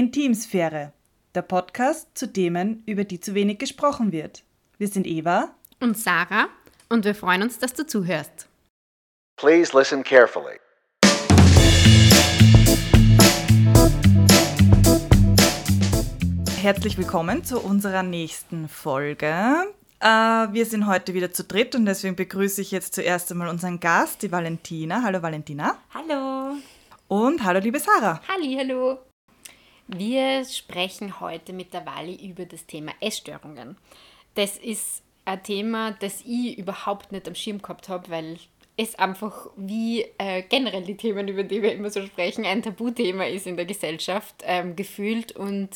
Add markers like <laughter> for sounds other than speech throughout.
Intimsphäre, der Podcast zu Themen, über die zu wenig gesprochen wird. Wir sind Eva und Sarah und wir freuen uns, dass du zuhörst. Please listen carefully. Herzlich willkommen zu unserer nächsten Folge. Äh, wir sind heute wieder zu dritt und deswegen begrüße ich jetzt zuerst einmal unseren Gast, die Valentina. Hallo Valentina. Hallo. Und hallo liebe Sarah. Halli, hallo. Wir sprechen heute mit der Wally über das Thema Essstörungen. Das ist ein Thema, das ich überhaupt nicht am Schirm gehabt habe, weil es einfach wie äh, generell die Themen, über die wir immer so sprechen, ein Tabuthema ist in der Gesellschaft ähm, gefühlt und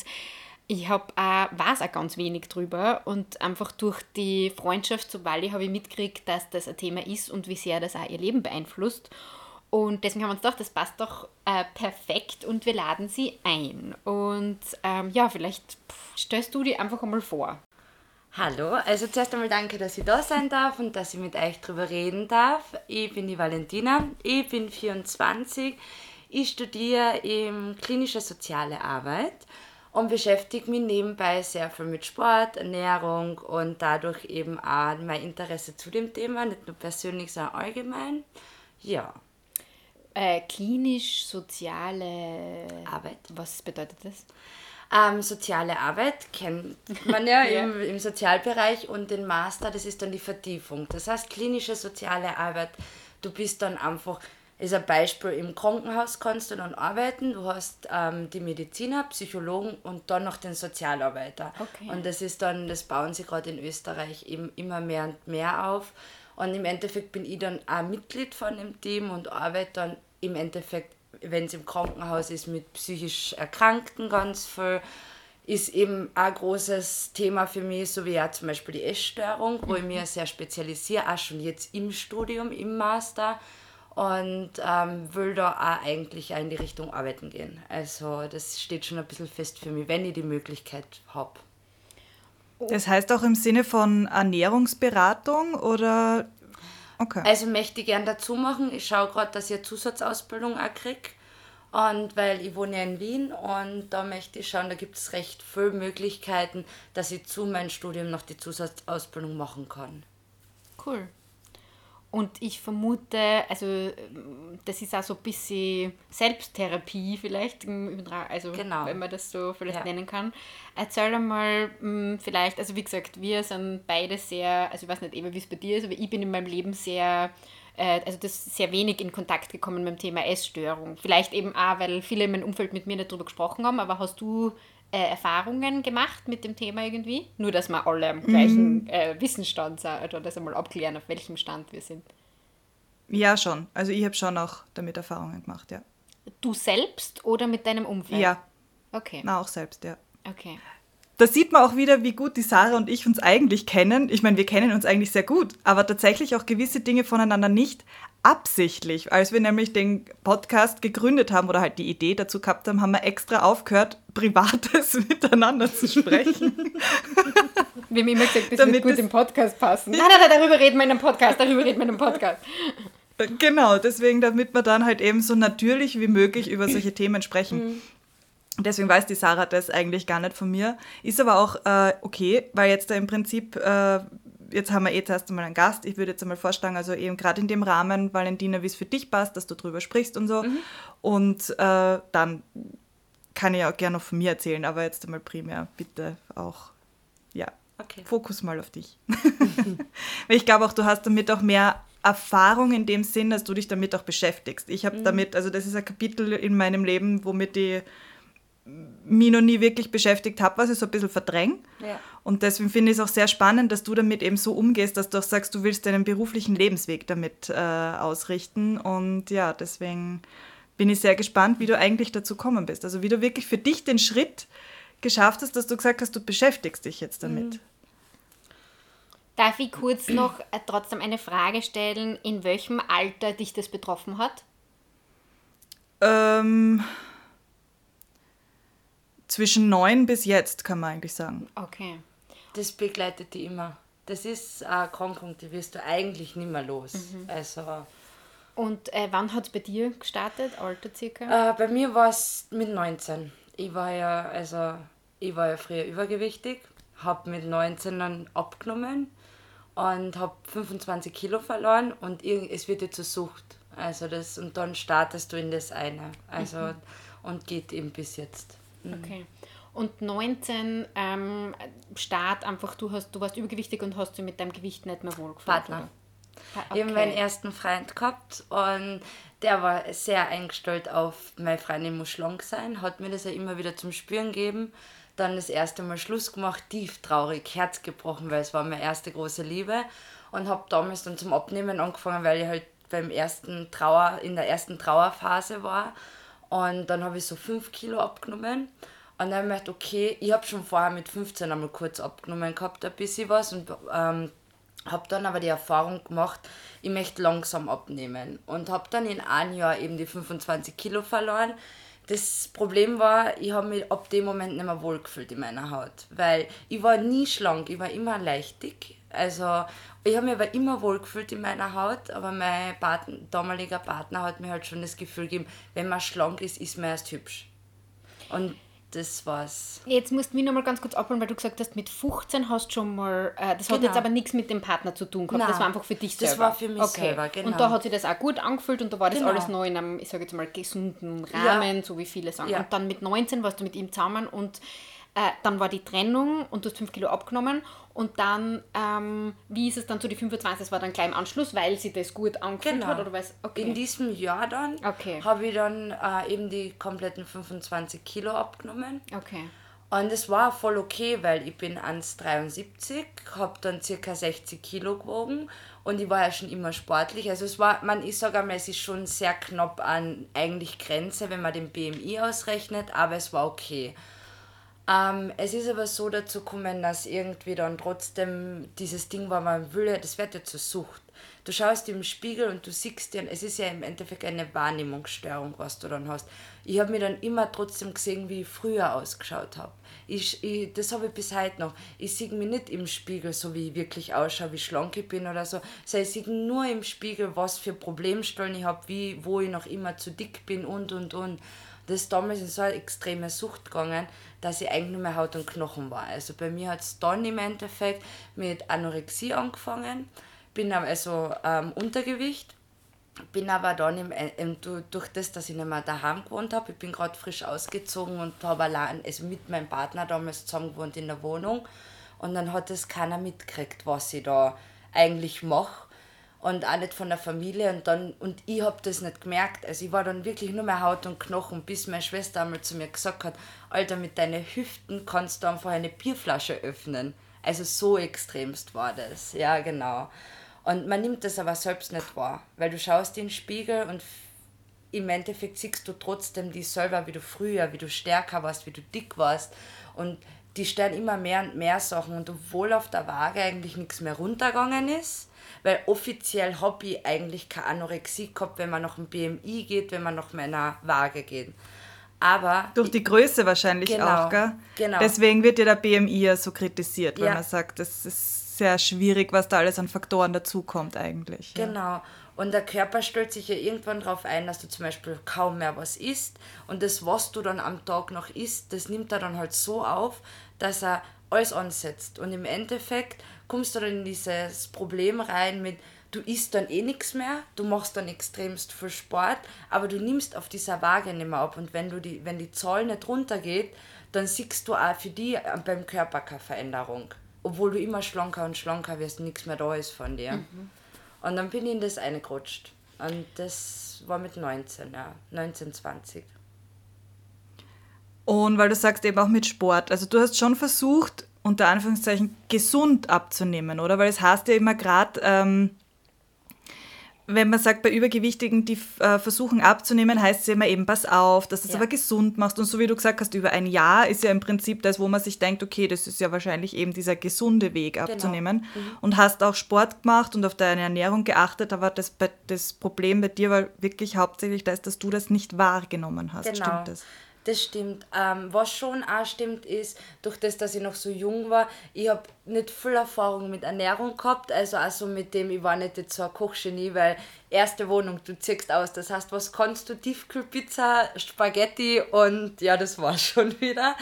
ich habe auch, weiß auch ganz wenig drüber und einfach durch die Freundschaft zu Wally habe ich mitgekriegt, dass das ein Thema ist und wie sehr das auch ihr Leben beeinflusst. Und deswegen haben wir uns gedacht, das passt doch äh, perfekt und wir laden sie ein. Und ähm, ja, vielleicht pff, stellst du die einfach einmal vor. Hallo, also zuerst einmal danke, dass ich da sein darf und dass ich mit euch drüber reden darf. Ich bin die Valentina, ich bin 24, ich studiere in klinischer soziale Arbeit und beschäftige mich nebenbei sehr viel mit Sport, Ernährung und dadurch eben auch mein Interesse zu dem Thema, nicht nur persönlich, sondern allgemein. Ja. Äh, klinisch-soziale Arbeit. Was bedeutet das? Ähm, soziale Arbeit kennt man ja, <laughs> ja. Im, im Sozialbereich und den Master, das ist dann die Vertiefung. Das heißt, klinische soziale Arbeit, du bist dann einfach, ist ein Beispiel, im Krankenhaus kannst du dann arbeiten, du hast ähm, die Mediziner, Psychologen und dann noch den Sozialarbeiter. Okay. Und das ist dann, das bauen sie gerade in Österreich eben immer mehr und mehr auf. Und im Endeffekt bin ich dann auch Mitglied von dem Team und arbeite dann im Endeffekt, wenn es im Krankenhaus ist, mit psychisch Erkrankten ganz viel. Ist eben ein großes Thema für mich, so wie auch zum Beispiel die Essstörung, wo ich mich sehr spezialisiere, auch schon jetzt im Studium, im Master. Und ähm, will da auch eigentlich auch in die Richtung arbeiten gehen. Also das steht schon ein bisschen fest für mich, wenn ich die Möglichkeit habe. Das heißt auch im Sinne von Ernährungsberatung oder? Okay. Also möchte ich gerne dazu machen. Ich schaue gerade, dass ich eine Zusatzausbildung auch kriege. Und weil ich wohne ja in Wien und da möchte ich schauen, da gibt es recht viele Möglichkeiten, dass ich zu meinem Studium noch die Zusatzausbildung machen kann. Cool. Und ich vermute, also das ist auch so ein bisschen Selbsttherapie vielleicht, also genau. wenn man das so vielleicht ja. nennen kann. Erzähl einmal hm, vielleicht, also wie gesagt, wir sind beide sehr, also ich weiß nicht eben, wie es bei dir ist, aber ich bin in meinem Leben sehr, äh, also das sehr wenig in Kontakt gekommen mit dem Thema Essstörung. Vielleicht eben auch, weil viele in meinem Umfeld mit mir nicht darüber gesprochen haben, aber hast du äh, Erfahrungen gemacht mit dem Thema irgendwie? Nur, dass wir alle am gleichen mhm. äh, Wissensstand sind oder das einmal abklären, auf welchem Stand wir sind. Ja, schon. Also ich habe schon auch damit Erfahrungen gemacht, ja. Du selbst oder mit deinem Umfeld? Ja. Okay. Na, auch selbst, ja. Okay. Da sieht man auch wieder, wie gut die Sarah und ich uns eigentlich kennen. Ich meine, wir kennen uns eigentlich sehr gut, aber tatsächlich auch gewisse Dinge voneinander nicht absichtlich. Als wir nämlich den Podcast gegründet haben oder halt die Idee dazu gehabt haben, haben wir extra aufgehört, Privates <laughs> miteinander zu sprechen. <laughs> wir haben immer gesagt, das Damit wird gut im Podcast passen. Nein, nein, nein, darüber reden wir in einem Podcast, darüber reden wir in einem Podcast. Genau, deswegen, damit wir dann halt eben so natürlich wie möglich über solche Themen sprechen. Mhm. Deswegen weiß die Sarah das eigentlich gar nicht von mir. Ist aber auch äh, okay, weil jetzt da im Prinzip, äh, jetzt haben wir eh zuerst einmal einen Gast. Ich würde jetzt einmal vorschlagen, also eben gerade in dem Rahmen, Valentina, wie es für dich passt, dass du drüber sprichst und so. Mhm. Und äh, dann kann ich auch gerne noch von mir erzählen, aber jetzt einmal primär bitte auch, ja, okay. Fokus mal auf dich. <laughs> weil ich glaube auch, du hast damit auch mehr Erfahrung in dem Sinn, dass du dich damit auch beschäftigst. Ich habe mhm. damit, also das ist ein Kapitel in meinem Leben, womit ich mich noch nie wirklich beschäftigt habe, was ich so ein bisschen verdränge. Ja. Und deswegen finde ich es auch sehr spannend, dass du damit eben so umgehst, dass du auch sagst, du willst deinen beruflichen Lebensweg damit äh, ausrichten. Und ja, deswegen bin ich sehr gespannt, wie du eigentlich dazu kommen bist. Also wie du wirklich für dich den Schritt geschafft hast, dass du gesagt hast, du beschäftigst dich jetzt damit. Mhm. Darf ich kurz <clears throat> noch äh, trotzdem eine Frage stellen, in welchem Alter dich das betroffen hat? Ähm, zwischen neun bis jetzt, kann man eigentlich sagen. Okay. Das begleitet die immer. Das ist eine Krankung, die wirst du eigentlich nicht mehr los. Mhm. Also, Und äh, wann hat es bei dir gestartet, Alter circa? Äh, bei mir war es mit 19. ich war ja, also, ich war ja früher übergewichtig, habe mit 19 dann abgenommen und habe 25 Kilo verloren und es wird jetzt zur Sucht. Also das, und dann startest du in das eine. Also mhm. und geht eben bis jetzt. Mhm. Okay. Und 19 ähm, Start einfach, du hast, du warst übergewichtig und hast dich mit deinem Gewicht nicht mehr wohlgefühlt. Partner. Okay. Ich habe meinen ersten Freund gehabt und der war sehr eingestellt auf, meine Freundin muss schlank sein, hat mir das ja immer wieder zum Spüren gegeben. Dann das erste Mal Schluss gemacht, tief traurig, Herz gebrochen, weil es war meine erste große Liebe. Und habe damals dann zum Abnehmen angefangen, weil ich halt beim ersten Trauer, in der ersten Trauerphase war. Und dann habe ich so 5 Kilo abgenommen. Und dann habe ich gedacht, okay, ich habe schon vorher mit 15 einmal kurz abgenommen gehabt, ein bisschen was. Und ähm, habe dann aber die Erfahrung gemacht, ich möchte langsam abnehmen. Und habe dann in einem Jahr eben die 25 Kilo verloren. Das Problem war, ich habe mich ab dem Moment nicht mehr wohlgefühlt in meiner Haut. Weil ich war nie schlank, ich war immer leichtig. Also ich habe mich aber immer wohl gefühlt in meiner Haut, aber mein Partner, damaliger Partner hat mir halt schon das Gefühl gegeben, wenn man schlank ist, ist man erst hübsch. Und das war's. Jetzt musst du mich noch mal ganz kurz abholen, weil du gesagt hast, mit 15 hast du schon mal, äh, das genau. hat jetzt aber nichts mit dem Partner zu tun gehabt, Nein, das war einfach für dich selber. Das war für mich okay. selber, genau. Und da hat sich das auch gut angefühlt und da war das genau. alles noch in einem, ich sage jetzt mal, gesunden Rahmen, ja. so wie viele sagen. Ja. Und dann mit 19 warst du mit ihm zusammen und äh, dann war die Trennung und du hast 5 Kilo abgenommen und dann, ähm, wie ist es dann zu die 25? Das war dann gleich im Anschluss, weil sie das gut angefühlt genau. hat? Oder okay. In diesem Jahr dann okay. habe ich dann äh, eben die kompletten 25 Kilo abgenommen. Okay. Und es war voll okay, weil ich bin 1,73, habe dann circa 60 Kilo gewogen und ich war ja schon immer sportlich. Also es war, man, ich sage einmal, es ist schon sehr knapp an eigentlich Grenze, wenn man den BMI ausrechnet, aber es war okay. Ähm, es ist aber so dazu gekommen, dass irgendwie dann trotzdem dieses Ding war, man will, das wird ja zur Sucht. Du schaust im Spiegel und du siehst dir, es ist ja im Endeffekt eine Wahrnehmungsstörung, was du dann hast. Ich habe mir dann immer trotzdem gesehen, wie ich früher ausgeschaut habe. Ich, ich, das habe ich bis heute noch. Ich sehe mich nicht im Spiegel, so wie ich wirklich ausschaue, wie schlank ich bin oder so. Sondern ich sehe nur im Spiegel, was für Problemstellen ich habe, wie, wo ich noch immer zu dick bin und und und. Das ist damals in so eine extreme Sucht gegangen, dass ich eigentlich nur mehr Haut und Knochen war. Also bei mir hat es dann im Endeffekt mit Anorexie angefangen, bin also ähm, Untergewicht, bin aber dann im, äh, im, durch das, dass ich nicht mehr daheim gewohnt habe, ich bin gerade frisch ausgezogen und habe allein, also mit meinem Partner damals zusammen gewohnt in der Wohnung und dann hat es keiner mitgekriegt, was ich da eigentlich mache und auch nicht von der Familie. Und dann und ich habe das nicht gemerkt. Also ich war dann wirklich nur mehr Haut und Knochen bis meine Schwester einmal zu mir gesagt hat Alter mit deinen Hüften kannst du einfach eine Bierflasche öffnen. Also so extremst war das. Ja genau. Und man nimmt das aber selbst nicht wahr weil du schaust in den Spiegel und im Endeffekt siehst du trotzdem die selber wie du früher wie du stärker warst wie du dick warst. Und die stellen immer mehr und mehr Sachen und obwohl auf der Waage eigentlich nichts mehr runtergegangen ist weil offiziell habe ich eigentlich keine Anorexie gehabt, wenn man nach dem BMI geht, wenn man nach meiner Waage geht. Aber Durch die Größe wahrscheinlich genau, auch, gell? Genau. Deswegen wird ja der BMI ja so kritisiert, weil ja. man sagt, das ist sehr schwierig, was da alles an Faktoren dazukommt eigentlich. Genau. Ja. Und der Körper stellt sich ja irgendwann darauf ein, dass du zum Beispiel kaum mehr was isst. Und das, was du dann am Tag noch isst, das nimmt er dann halt so auf, dass er alles ansetzt. Und im Endeffekt kommst du dann in dieses Problem rein mit, du isst dann eh nichts mehr, du machst dann extremst viel Sport, aber du nimmst auf dieser Waage nicht mehr ab. Und wenn, du die, wenn die Zahl nicht runtergeht, dann siehst du auch für die beim Körper keine Veränderung. Obwohl du immer schlanker und schlanker wirst, nichts mehr da ist von dir. Mhm. Und dann bin ich in das eingerutscht. Und das war mit 19, ja, 19, 20. Und weil du sagst eben auch mit Sport, also du hast schon versucht, unter Anführungszeichen gesund abzunehmen, oder? Weil es heißt ja immer gerade, ähm, wenn man sagt, bei Übergewichtigen, die äh, versuchen abzunehmen, heißt es ja immer eben, pass auf, dass du es ja. aber gesund machst. Und so wie du gesagt hast, über ein Jahr ist ja im Prinzip das, wo man sich denkt, okay, das ist ja wahrscheinlich eben dieser gesunde Weg genau. abzunehmen. Genau. Mhm. Und hast auch Sport gemacht und auf deine Ernährung geachtet, aber das, das Problem bei dir war wirklich hauptsächlich das, dass du das nicht wahrgenommen hast. Genau. Stimmt das? Das stimmt. Ähm, was schon auch stimmt, ist, durch das, dass ich noch so jung war, ich habe nicht viel Erfahrung mit Ernährung gehabt. Also also mit dem, ich war nicht jetzt so ein Kochgenie, weil erste Wohnung, du ziehst aus. Das heißt, was kannst du? Tiefkühlpizza, Spaghetti und ja, das war <laughs> schon wieder.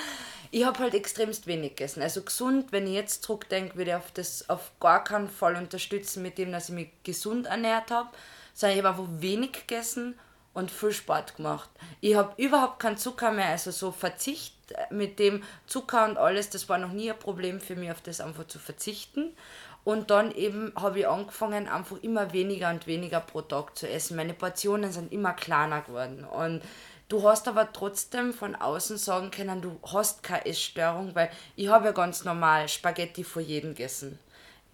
Ich habe halt extremst wenig gegessen. Also gesund, wenn ich jetzt zurückdenke, würde ich auf das auf gar keinen Fall unterstützen mit dem, dass ich mich gesund ernährt habe. Sondern ich habe einfach wenig gegessen und viel Sport gemacht. Ich habe überhaupt keinen Zucker mehr, also so Verzicht mit dem Zucker und alles, das war noch nie ein Problem für mich, auf das einfach zu verzichten. Und dann eben habe ich angefangen, einfach immer weniger und weniger pro Tag zu essen. Meine Portionen sind immer kleiner geworden. Und du hast aber trotzdem von außen sagen können, du hast keine Essstörung, weil ich habe ja ganz normal Spaghetti vor jedem gegessen.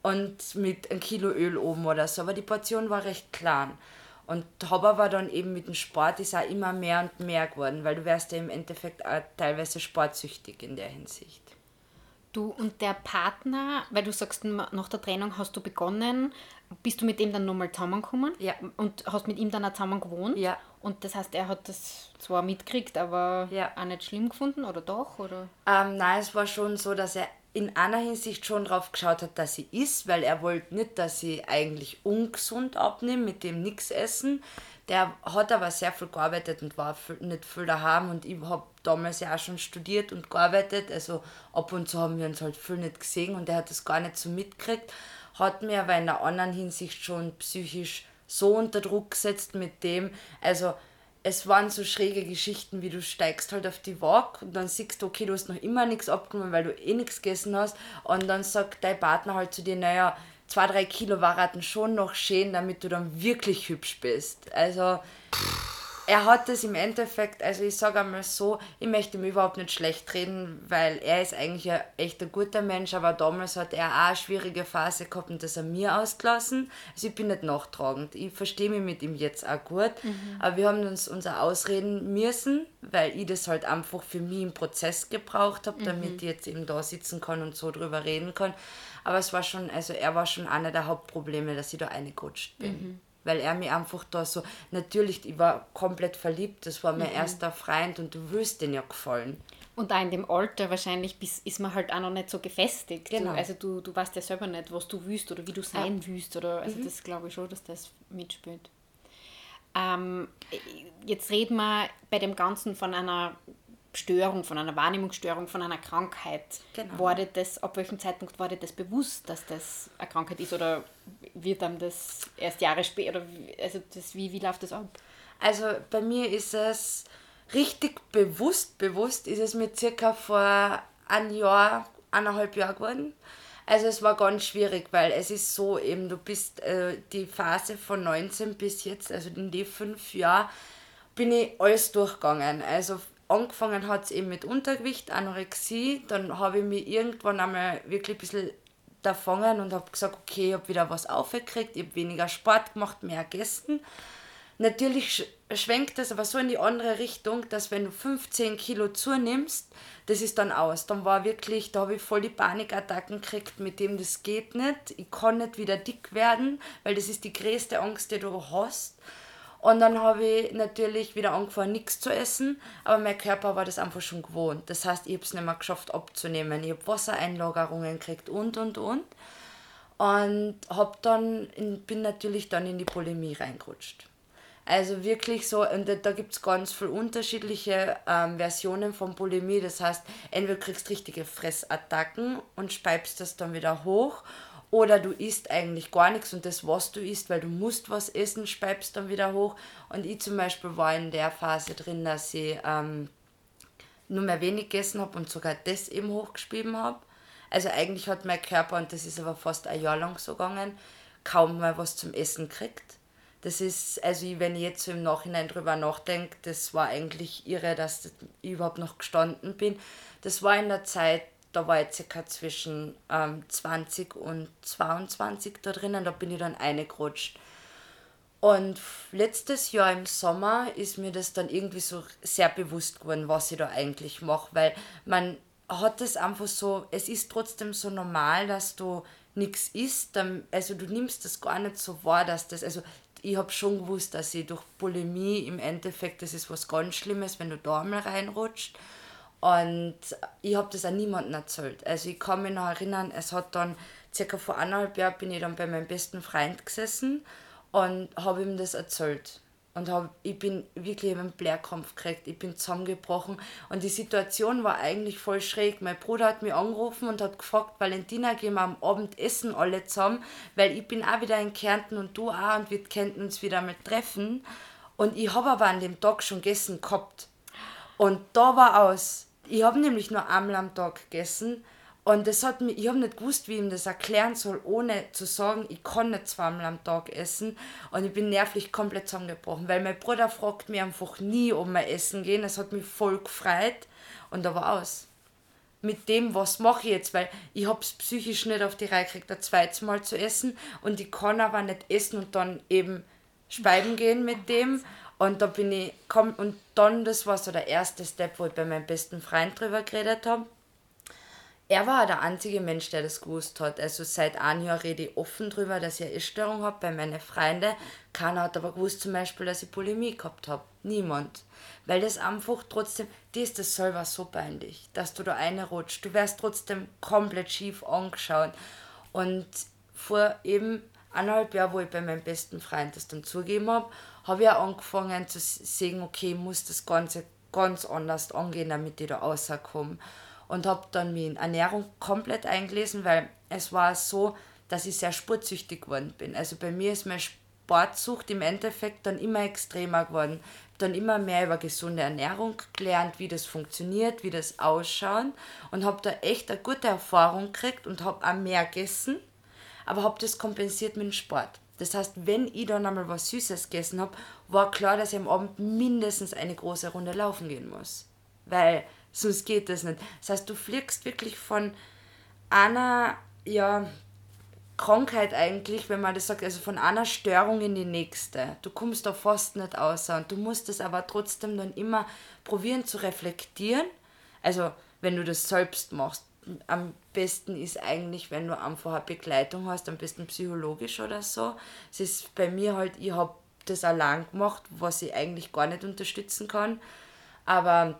Und mit einem Kilo Öl oben oder so. Aber die Portion war recht klein. Und habe aber dann eben mit dem Sport ist auch immer mehr und mehr geworden, weil du wärst ja im Endeffekt auch teilweise sportsüchtig in der Hinsicht. Du und der Partner, weil du sagst, nach der Trennung hast du begonnen, bist du mit ihm dann nochmal zusammengekommen? Ja. Und hast mit ihm dann auch zusammen gewohnt? Ja. Und das heißt, er hat das zwar mitgekriegt, aber Ja. auch nicht schlimm gefunden, oder doch? Oder? Ähm, nein, es war schon so, dass er in einer Hinsicht schon drauf geschaut hat, dass sie isst, weil er wollte nicht, dass sie eigentlich ungesund abnimmt, mit dem nichts essen. Der hat aber sehr viel gearbeitet und war viel, nicht viel daheim und ich habe damals ja auch schon studiert und gearbeitet, also ab und zu haben wir uns halt viel nicht gesehen und er hat das gar nicht so mitgekriegt, hat mir aber in einer anderen Hinsicht schon psychisch so unter Druck gesetzt mit dem, also es waren so schräge Geschichten, wie du steigst halt auf die Waage und dann siehst du, okay, du hast noch immer nichts abgenommen, weil du eh nichts gegessen hast. Und dann sagt dein Partner halt zu dir, naja, zwei, drei Kilo waren schon noch schön, damit du dann wirklich hübsch bist. Also er hat es im Endeffekt, also ich sage einmal so, ich möchte ihm überhaupt nicht schlecht reden, weil er ist eigentlich ein echt ein guter Mensch, aber damals hat er auch eine schwierige Phase gehabt und das an mir ausgelassen. Also ich bin nicht nachtragend. Ich verstehe mich mit ihm jetzt auch gut, aber wir haben uns unser ausreden müssen, weil ich das halt einfach für mich im Prozess gebraucht habe, damit ich jetzt eben da sitzen kann und so drüber reden kann. Aber es war schon, also er war schon einer der Hauptprobleme, dass ich da reingerutscht bin weil er mir einfach da so, natürlich, ich war komplett verliebt, das war mein erster Freund und du willst den ja gefallen. Und auch in dem Alter wahrscheinlich bis, ist man halt auch noch nicht so gefestigt. Genau. Du, also du, du weißt ja selber nicht, was du willst oder wie du sein willst. Oder, also das glaube ich schon, dass das mitspielt. Ähm, jetzt reden wir bei dem Ganzen von einer Störung, von einer Wahrnehmungsstörung, von einer Krankheit. Genau. War das, ab welchem Zeitpunkt war dir das bewusst, dass das eine Krankheit ist? Oder wird einem das erst Jahre später, also das, wie, wie läuft das ab? Also bei mir ist es richtig bewusst, bewusst ist es mir circa vor ein Jahr, eineinhalb Jahr geworden. Also es war ganz schwierig, weil es ist so eben, du bist äh, die Phase von 19 bis jetzt, also in die fünf Jahre, bin ich alles durchgegangen. Also angefangen hat es eben mit Untergewicht, Anorexie, dann habe ich mich irgendwann einmal wirklich ein bisschen davongen und habe gesagt, okay, ich habe wieder was aufgekriegt, ich habe weniger Sport gemacht, mehr gegessen. Natürlich sch schwenkt das aber so in die andere Richtung, dass wenn du 15 Kilo zunimmst, das ist dann aus. Dann war wirklich, da habe ich voll die Panikattacken gekriegt, mit dem das geht nicht. Ich kann nicht wieder dick werden, weil das ist die größte Angst, die du hast. Und dann habe ich natürlich wieder angefangen, nichts zu essen, aber mein Körper war das einfach schon gewohnt. Das heißt, ich habe es nicht mehr geschafft abzunehmen. Ich habe Wassereinlagerungen gekriegt und, und, und. Und hab dann, in, bin natürlich dann in die Bulimie reingerutscht. Also wirklich so, und da, gibt es ganz viele unterschiedliche ähm, Versionen von Bulimie. Das heißt, entweder du kriegst richtige Fressattacken und speibst das dann wieder hoch, oder du isst eigentlich gar nichts und das, was du isst, weil du musst was essen, speibst dann wieder hoch. Und ich zum Beispiel war in der Phase drin, dass ich ähm, nur mehr wenig gegessen habe und sogar das eben hochgeschrieben habe. Also eigentlich hat mein Körper, und das ist aber fast ein Jahr lang so gegangen, kaum mal was zum Essen gekriegt. Das ist, also wenn ich jetzt so im Nachhinein drüber nachdenke, das war eigentlich irre, dass ich überhaupt noch gestanden bin. Das war in der Zeit, da war ich circa zwischen ähm, 20 und 22 da drinnen, da bin ich dann eingerutscht. Und letztes Jahr im Sommer ist mir das dann irgendwie so sehr bewusst geworden, was ich da eigentlich mache, weil man hat es einfach so, es ist trotzdem so normal, dass du nichts isst, also du nimmst das gar nicht so wahr, dass das, also ich habe schon gewusst, dass ich durch Bulimie im Endeffekt, das ist was ganz Schlimmes, wenn du da mal reinrutscht. Und ich habe das auch niemandem erzählt. Also ich kann mich noch erinnern, es hat dann circa vor eineinhalb Jahren bin ich dann bei meinem besten Freund gesessen und habe ihm das erzählt. Und hab, ich bin wirklich einen Blärkampf gekriegt, ich bin zusammengebrochen. Und die Situation war eigentlich voll schräg. Mein Bruder hat mich angerufen und hat gefragt, Valentina, gehen wir am Abend essen alle zusammen, weil ich bin auch wieder in Kärnten und du auch und wir könnten uns wieder mal treffen. Und ich habe aber an dem Tag schon gegessen gehabt. Und da war aus. Ich habe nämlich nur einmal am Tag gegessen und das hat mich, ich habe nicht gewusst, wie ich ihm das erklären soll, ohne zu sagen, ich kann nicht zweimal am Tag essen. Und ich bin nervlich komplett zusammengebrochen, weil mein Bruder fragt mich einfach nie, ob wir essen gehen. Das hat mich voll gefreut und da war aus. Mit dem, was mache ich jetzt, weil ich habe es psychisch nicht auf die Reihe gekriegt, ein zweites Mal zu essen und ich kann aber nicht essen und dann eben speiben gehen mit dem. Und da bin ich, komm, und dann, das war so der erste Step, wo ich bei meinem besten Freund drüber geredet habe er war der einzige Mensch, der das gewusst hat. Also seit einem Jahr rede ich offen darüber, dass ich eine Essstörung habe bei meinen Freunden. Keiner hat aber gewusst zum Beispiel, dass ich Bulimie gehabt habe. Niemand. Weil das einfach trotzdem, dir ist das selber so peinlich, dass du da reinrutscht. Du wirst trotzdem komplett schief angeschaut. Und vor eben eineinhalb Jahren, wo ich bei meinem besten Freund das dann zugegeben habe, habe ich auch angefangen zu sehen, okay, ich muss das Ganze ganz anders angehen, damit ich da rauskomme und habe dann in Ernährung komplett eingelesen, weil es war so, dass ich sehr sportsüchtig geworden bin. Also bei mir ist meine Sportsucht im Endeffekt dann immer extremer geworden. Dann immer mehr über gesunde Ernährung gelernt, wie das funktioniert, wie das ausschaut und habe da echt eine gute Erfahrung gekriegt und habe auch mehr gegessen, aber habe das kompensiert mit dem Sport. Das heißt, wenn ich dann einmal was Süßes gegessen habe, war klar, dass ich am Abend mindestens eine große Runde laufen gehen muss. Weil Sonst geht das nicht. Das heißt, du fliegst wirklich von einer ja, Krankheit eigentlich, wenn man das sagt, also von einer Störung in die nächste. Du kommst da fast nicht außer und du musst es aber trotzdem dann immer probieren zu reflektieren. Also, wenn du das selbst machst. Am besten ist eigentlich, wenn du einfach eine Begleitung hast, am besten psychologisch oder so. Es ist bei mir halt, ich habe das allein gemacht, was ich eigentlich gar nicht unterstützen kann. Aber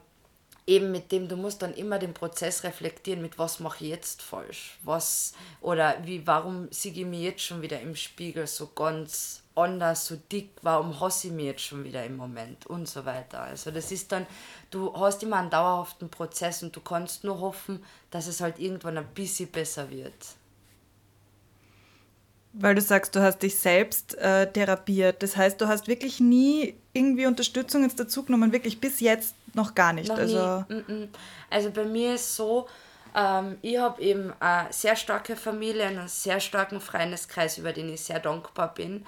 eben mit dem, du musst dann immer den Prozess reflektieren, mit was mache ich jetzt falsch, was oder wie, warum sehe ich mich jetzt schon wieder im Spiegel so ganz anders, so dick, warum hasse ich mich jetzt schon wieder im Moment und so weiter. Also das ist dann, du hast immer einen dauerhaften Prozess und du kannst nur hoffen, dass es halt irgendwann ein bisschen besser wird. Weil du sagst, du hast dich selbst äh, therapiert. Das heißt, du hast wirklich nie irgendwie Unterstützung jetzt dazu genommen, wirklich bis jetzt noch gar nicht. Noch also, nie. also bei mir ist so, ähm, ich habe eben eine sehr starke Familie, einen sehr starken Freundeskreis, über den ich sehr dankbar bin.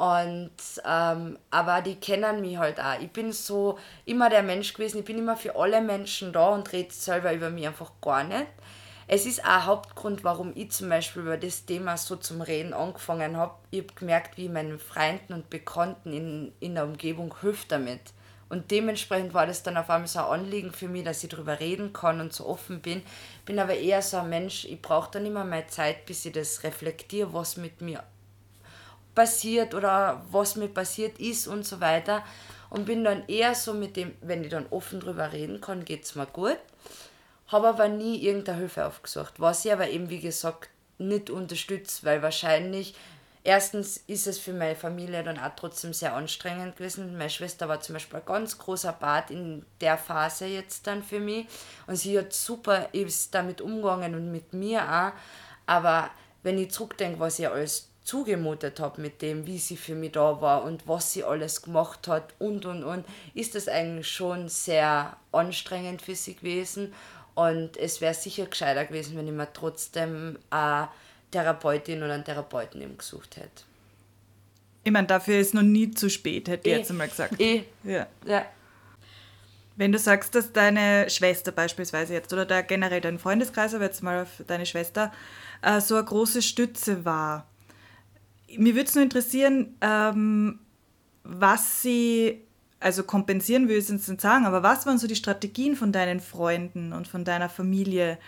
Und ähm, aber die kennen mich halt auch. Ich bin so immer der Mensch gewesen, ich bin immer für alle Menschen da und rede selber über mich einfach gar nicht. Es ist auch ein Hauptgrund, warum ich zum Beispiel über das Thema so zum Reden angefangen habe. Ich habe gemerkt, wie meinen Freunden und Bekannten in, in der Umgebung hilft damit. Und dementsprechend war das dann auf einmal so ein Anliegen für mich, dass ich darüber reden kann und so offen bin. Bin aber eher so ein Mensch, ich brauche dann immer mehr Zeit, bis ich das reflektiere, was mit mir passiert oder was mir passiert ist und so weiter. Und bin dann eher so mit dem, wenn ich dann offen darüber reden kann, geht es mir gut. Habe aber nie irgendeine Hilfe aufgesucht, was ich aber eben, wie gesagt, nicht unterstütze, weil wahrscheinlich erstens ist es für meine Familie dann auch trotzdem sehr anstrengend gewesen. Meine Schwester war zum Beispiel ein ganz großer Part in der Phase jetzt dann für mich und sie hat super ist damit umgegangen und mit mir auch. Aber wenn ich zurückdenke, was ich alles zugemutet habe mit dem, wie sie für mich da war und was sie alles gemacht hat und und und, ist das eigentlich schon sehr anstrengend für sie gewesen. Und es wäre sicher gescheiter gewesen, wenn ich mir trotzdem auch Therapeutin oder einen Therapeuten eben gesucht hätte. Ich meine, dafür ist noch nie zu spät, hätte ich eh. jetzt einmal gesagt. Eh. Ja. ja. Wenn du sagst, dass deine Schwester beispielsweise jetzt oder da generell dein Freundeskreis, aber jetzt mal auf deine Schwester, äh, so eine große Stütze war. Mir würde es nur interessieren, ähm, was sie, also kompensieren will ich es nicht sagen, aber was waren so die Strategien von deinen Freunden und von deiner Familie,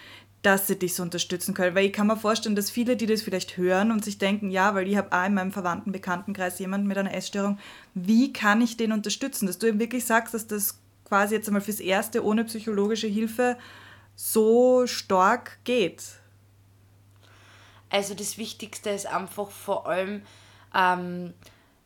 dass sie dich so unterstützen können. Weil ich kann mir vorstellen, dass viele, die das vielleicht hören und sich denken, ja, weil ich habe auch in meinem verwandten Bekanntenkreis jemanden mit einer Essstörung, wie kann ich den unterstützen? Dass du ihm wirklich sagst, dass das quasi jetzt einmal fürs Erste ohne psychologische Hilfe so stark geht. Also das Wichtigste ist einfach vor allem, ähm,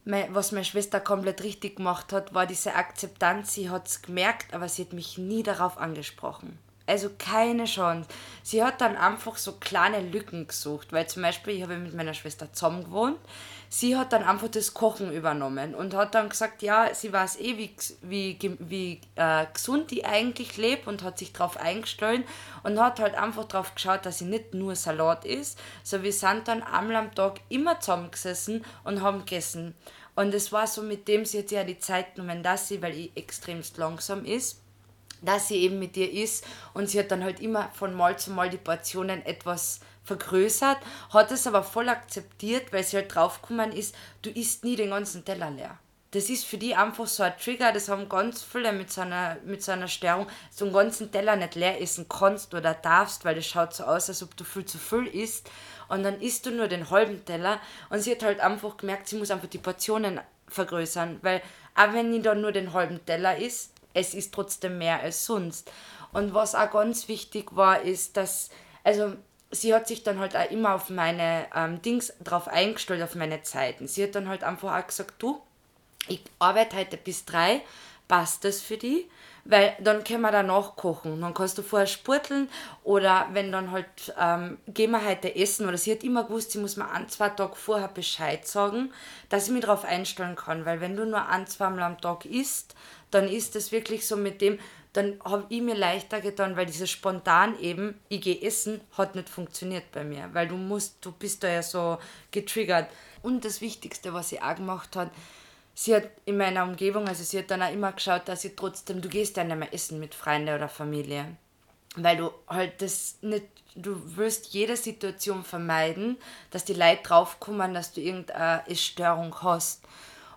was meine Schwester komplett richtig gemacht hat, war diese Akzeptanz. Sie hat es gemerkt, aber sie hat mich nie darauf angesprochen. Also keine Chance. Sie hat dann einfach so kleine Lücken gesucht, weil zum Beispiel, ich habe mit meiner Schwester zusammen gewohnt, sie hat dann einfach das Kochen übernommen und hat dann gesagt, ja, sie weiß eh, wie, wie, wie äh, gesund die eigentlich lebt und hat sich darauf eingestellt und hat halt einfach darauf geschaut, dass sie nicht nur Salat isst, so wir sind dann einmal am Tag immer zusammengesessen und haben gegessen. Und es war so mit dem, sie hat sich ja die Zeit genommen, dass sie, weil ich extremst langsam ist, dass sie eben mit dir isst und sie hat dann halt immer von Mal zu Mal die Portionen etwas vergrößert, hat es aber voll akzeptiert, weil sie halt draufgekommen ist, du isst nie den ganzen Teller leer. Das ist für die einfach so ein Trigger, das haben ganz viele mit so einer, mit so einer Störung, so einen ganzen Teller nicht leer essen kannst oder darfst, weil das schaut so aus, als ob du viel zu viel isst und dann isst du nur den halben Teller und sie hat halt einfach gemerkt, sie muss einfach die Portionen vergrößern, weil auch wenn ich dann nur den halben Teller isst, es ist trotzdem mehr als sonst. Und was auch ganz wichtig war, ist, dass, also sie hat sich dann halt auch immer auf meine ähm, Dings drauf eingestellt, auf meine Zeiten. Sie hat dann halt einfach auch gesagt, du, ich arbeite heute bis drei, passt das für die? Weil dann können wir danach kochen. Dann kannst du vorher spurteln oder wenn dann halt, ähm, gehen wir heute essen. Oder sie hat immer gewusst, sie muss mir ein, zwei Tage vorher Bescheid sagen, dass ich mich darauf einstellen kann. Weil wenn du nur ein, zwei Mal am Tag isst, dann ist es wirklich so mit dem, dann habe ich mir leichter getan, weil dieses spontan eben, ich gehe essen, hat nicht funktioniert bei mir, weil du musst, du bist da ja so getriggert. Und das Wichtigste, was sie auch gemacht hat, sie hat in meiner Umgebung, also sie hat dann auch immer geschaut, dass sie trotzdem, du gehst ja nicht mehr essen mit Freunden oder Familie, weil du halt das nicht, du wirst jede Situation vermeiden, dass die Leute draufkommen, dass du irgendeine Störung hast.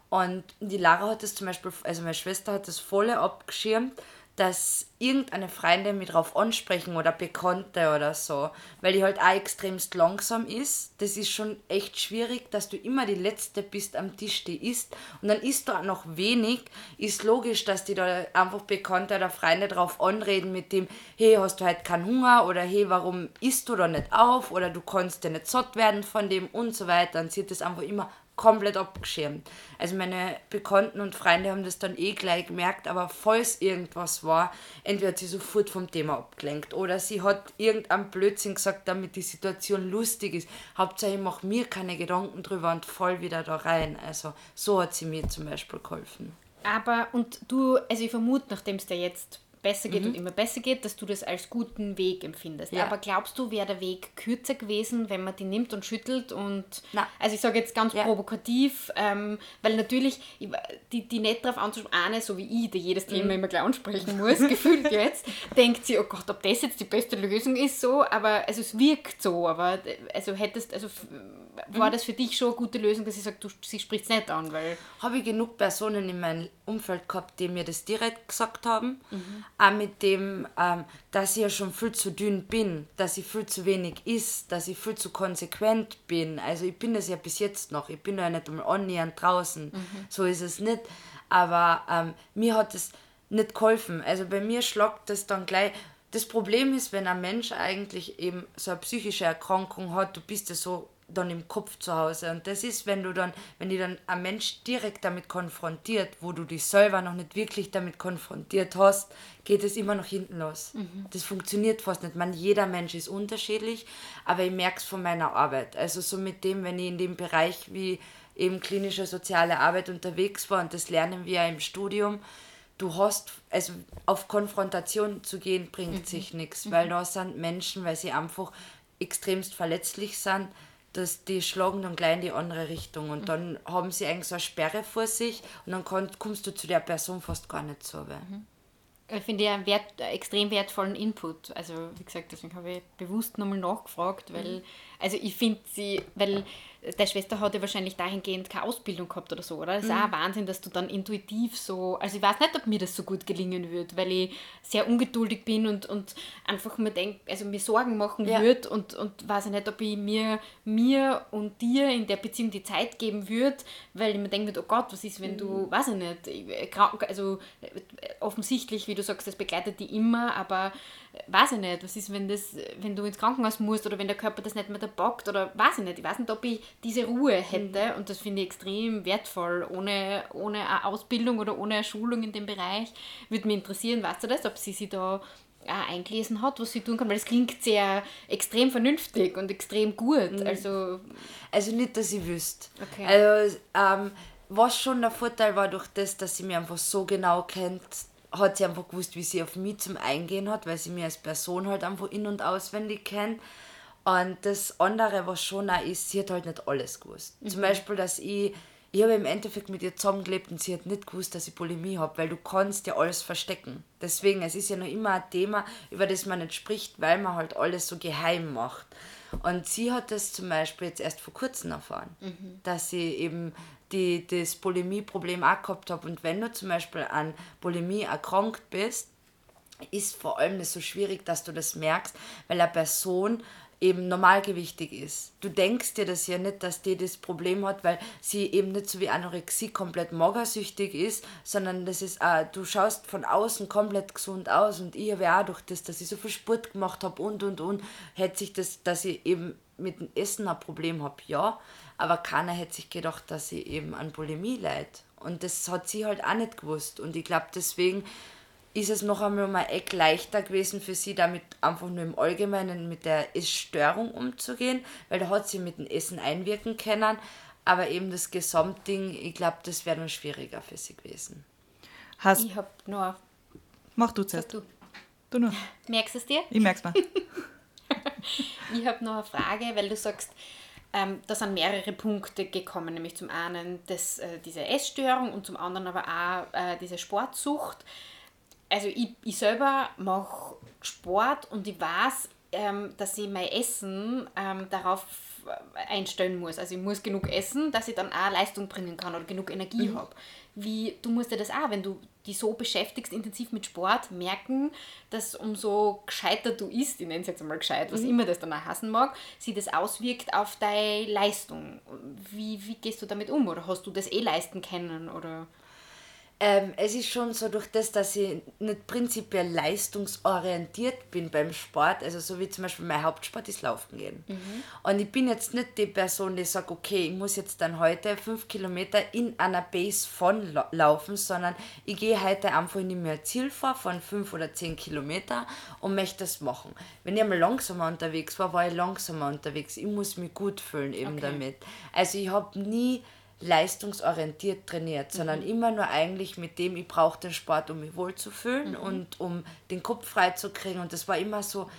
Und die Lara hat das zum Beispiel, also meine Schwester hat das volle abgeschirmt, dass irgendeine Freundin mich drauf ansprechen oder Bekannte oder so, weil die halt auch extremst langsam ist. Das ist schon echt schwierig, dass du immer die Letzte bist am Tisch, die isst. Und dann isst du auch noch wenig. Ist logisch, dass die da einfach Bekannte oder Freunde drauf anreden mit dem, hey, hast du heute keinen Hunger oder hey, warum isst du da nicht auf oder du kannst ja nicht satt werden von dem und so weiter. Dann sieht das einfach immer komplett abgeschirmt. Also meine Bekannten und Freunde haben das dann eh gleich gemerkt, aber falls irgendwas war, entweder hat sie sofort vom Thema abgelenkt oder sie hat irgendeinen Blödsinn gesagt, damit die Situation lustig ist. Hauptsache ich mache mir keine Gedanken drüber und fall wieder da rein. Also so hat sie mir zum Beispiel geholfen. Aber und du, also ich vermute, nachdem es dir jetzt besser geht mhm. und immer besser geht, dass du das als guten Weg empfindest. Ja. Aber glaubst du, wäre der Weg kürzer gewesen, wenn man die nimmt und schüttelt und Nein. also ich sage jetzt ganz ja. provokativ, ähm, weil natürlich die, die nicht darauf anzusprechen, eine so wie ich, der jedes Thema mhm. immer gleich ansprechen muss, <laughs> gefühlt jetzt, denkt sie, oh Gott, ob das jetzt die beste Lösung ist, so, aber also es wirkt so, aber also hättest, also war mhm. das für dich schon eine gute Lösung, dass sie sagt, du, sie spricht es nicht an, weil... Habe ich genug Personen in meinem Umfeld gehabt, die mir das direkt gesagt haben, mhm auch mit dem, ähm, dass ich ja schon viel zu dünn bin, dass ich viel zu wenig isst, dass ich viel zu konsequent bin. Also ich bin das ja bis jetzt noch. Ich bin ja nicht einmal annähernd draußen. Mhm. So ist es nicht. Aber ähm, mir hat es nicht geholfen. Also bei mir schlagt das dann gleich. Das Problem ist, wenn ein Mensch eigentlich eben so eine psychische Erkrankung hat, du bist ja so dann im Kopf zu Hause. Und das ist, wenn du dann, wenn dich dann ein Mensch direkt damit konfrontiert, wo du dich selber noch nicht wirklich damit konfrontiert hast, geht es immer noch hinten los. Mhm. Das funktioniert fast nicht. Man, jeder Mensch ist unterschiedlich, aber ich merke es von meiner Arbeit. Also so mit dem, wenn ich in dem Bereich wie eben klinische soziale Arbeit unterwegs war, und das lernen wir ja im Studium, du hast, also auf Konfrontation zu gehen, bringt mhm. sich nichts, mhm. weil da sind Menschen, weil sie einfach extremst verletzlich sind, dass die schlagen dann gleich in die andere Richtung und mhm. dann haben sie eigentlich so eine Sperre vor sich und dann kann, kommst du zu der Person fast gar nicht so. Mhm. Ich finde ja einen wert, extrem wertvollen Input. Also, wie gesagt, deswegen habe ich bewusst nochmal nachgefragt, weil, mhm. Also ich finde sie, weil deine Schwester hat ja wahrscheinlich dahingehend keine Ausbildung gehabt oder so, oder? Das ist mhm. auch ein Wahnsinn, dass du dann intuitiv so, also ich weiß nicht, ob mir das so gut gelingen wird, weil ich sehr ungeduldig bin und, und einfach mir denk, also mir Sorgen machen ja. würde und, und weiß ich nicht, ob ich mir, mir und dir in der Beziehung die Zeit geben würde, weil ich mir denke, oh Gott, was ist, wenn mhm. du, weiß ich nicht, also offensichtlich, wie du sagst, das begleitet die immer, aber weiß ich nicht, was ist, wenn, das, wenn du ins Krankenhaus musst oder wenn der Körper das nicht mehr da packt oder weiß ich nicht. Ich weiß nicht, ob ich diese Ruhe hätte mhm. und das finde ich extrem wertvoll. Ohne, ohne eine Ausbildung oder ohne eine Schulung in dem Bereich würde mich interessieren, weißt du das, ob sie sich da auch eingelesen hat, was sie tun kann, weil es klingt sehr extrem vernünftig und extrem gut. Mhm. Also, also nicht, dass ich wüsste. Okay. Also, ähm, was schon der Vorteil war durch das, dass sie mich einfach so genau kennt, hat sie einfach gewusst, wie sie auf mich zum Eingehen hat, weil sie mich als Person halt einfach in- und auswendig kennt. Und das andere, was schon auch ist, sie hat halt nicht alles gewusst. Mhm. Zum Beispiel, dass ich, ich habe im Endeffekt mit ihr zusammengelebt und sie hat nicht gewusst, dass ich Bulimie habe, weil du kannst ja alles verstecken. Deswegen, es ist ja noch immer ein Thema, über das man nicht spricht, weil man halt alles so geheim macht. Und sie hat das zum Beispiel jetzt erst vor kurzem erfahren, mhm. dass sie eben die das Bulimie-Problem auch gehabt habe. Und wenn du zum Beispiel an Bulimie erkrankt bist, ist vor allem das so schwierig, dass du das merkst, weil eine Person eben normalgewichtig ist. Du denkst dir das ja nicht, dass die das Problem hat, weil sie eben nicht so wie Anorexie komplett magersüchtig ist, sondern das ist auch, du schaust von außen komplett gesund aus und ich habe auch durch das, dass ich so viel Sport gemacht habe und und und, hätte sich das, dass ich eben mit dem Essen ein Problem habe, ja, aber keiner hätte sich gedacht, dass sie eben an Bulimie leidet. Und das hat sie halt auch nicht gewusst. Und ich glaube, deswegen ist es noch einmal um ein Eck leichter gewesen für sie, damit einfach nur im Allgemeinen mit der Essstörung umzugehen, weil da hat sie mit dem Essen einwirken können. Aber eben das Gesamtding, ich glaube, das wäre noch schwieriger für sie gewesen. Hast ich habe noch. Mach du zuerst. Du. du nur. Merkst du es dir? Ich merk's mal. <laughs> <laughs> ich habe noch eine Frage, weil du sagst, ähm, da sind mehrere Punkte gekommen, nämlich zum einen das, äh, diese Essstörung und zum anderen aber auch äh, diese Sportsucht. Also ich, ich selber mache Sport und ich weiß, ähm, dass ich mein Essen ähm, darauf einstellen muss. Also ich muss genug essen, dass ich dann auch Leistung bringen kann oder genug Energie mhm. habe. Wie, du musst dir das auch, wenn du die so beschäftigst, intensiv mit Sport, merken, dass umso gescheiter du isst, ich nenne es jetzt einmal gescheit, was mhm. immer das dann auch hassen mag, sie das auswirkt auf deine Leistung. Wie, wie gehst du damit um? Oder hast du das eh leisten können? Oder? Ähm, es ist schon so, durch das, dass ich nicht prinzipiell leistungsorientiert bin beim Sport, also so wie zum Beispiel mein Hauptsport ist Laufen gehen. Mhm. Und ich bin jetzt nicht die Person, die sagt, okay, ich muss jetzt dann heute fünf Kilometer in einer Base von laufen, sondern ich gehe heute einfach in mir ein Ziel vor von fünf oder zehn Kilometer und möchte das machen. Wenn ich einmal langsamer unterwegs war, war ich langsamer unterwegs. Ich muss mich gut fühlen eben okay. damit. Also ich habe nie leistungsorientiert trainiert, sondern mhm. immer nur eigentlich mit dem, ich brauche den Sport, um mich wohlzufühlen mhm. und um den Kopf frei zu kriegen. Und das war immer so,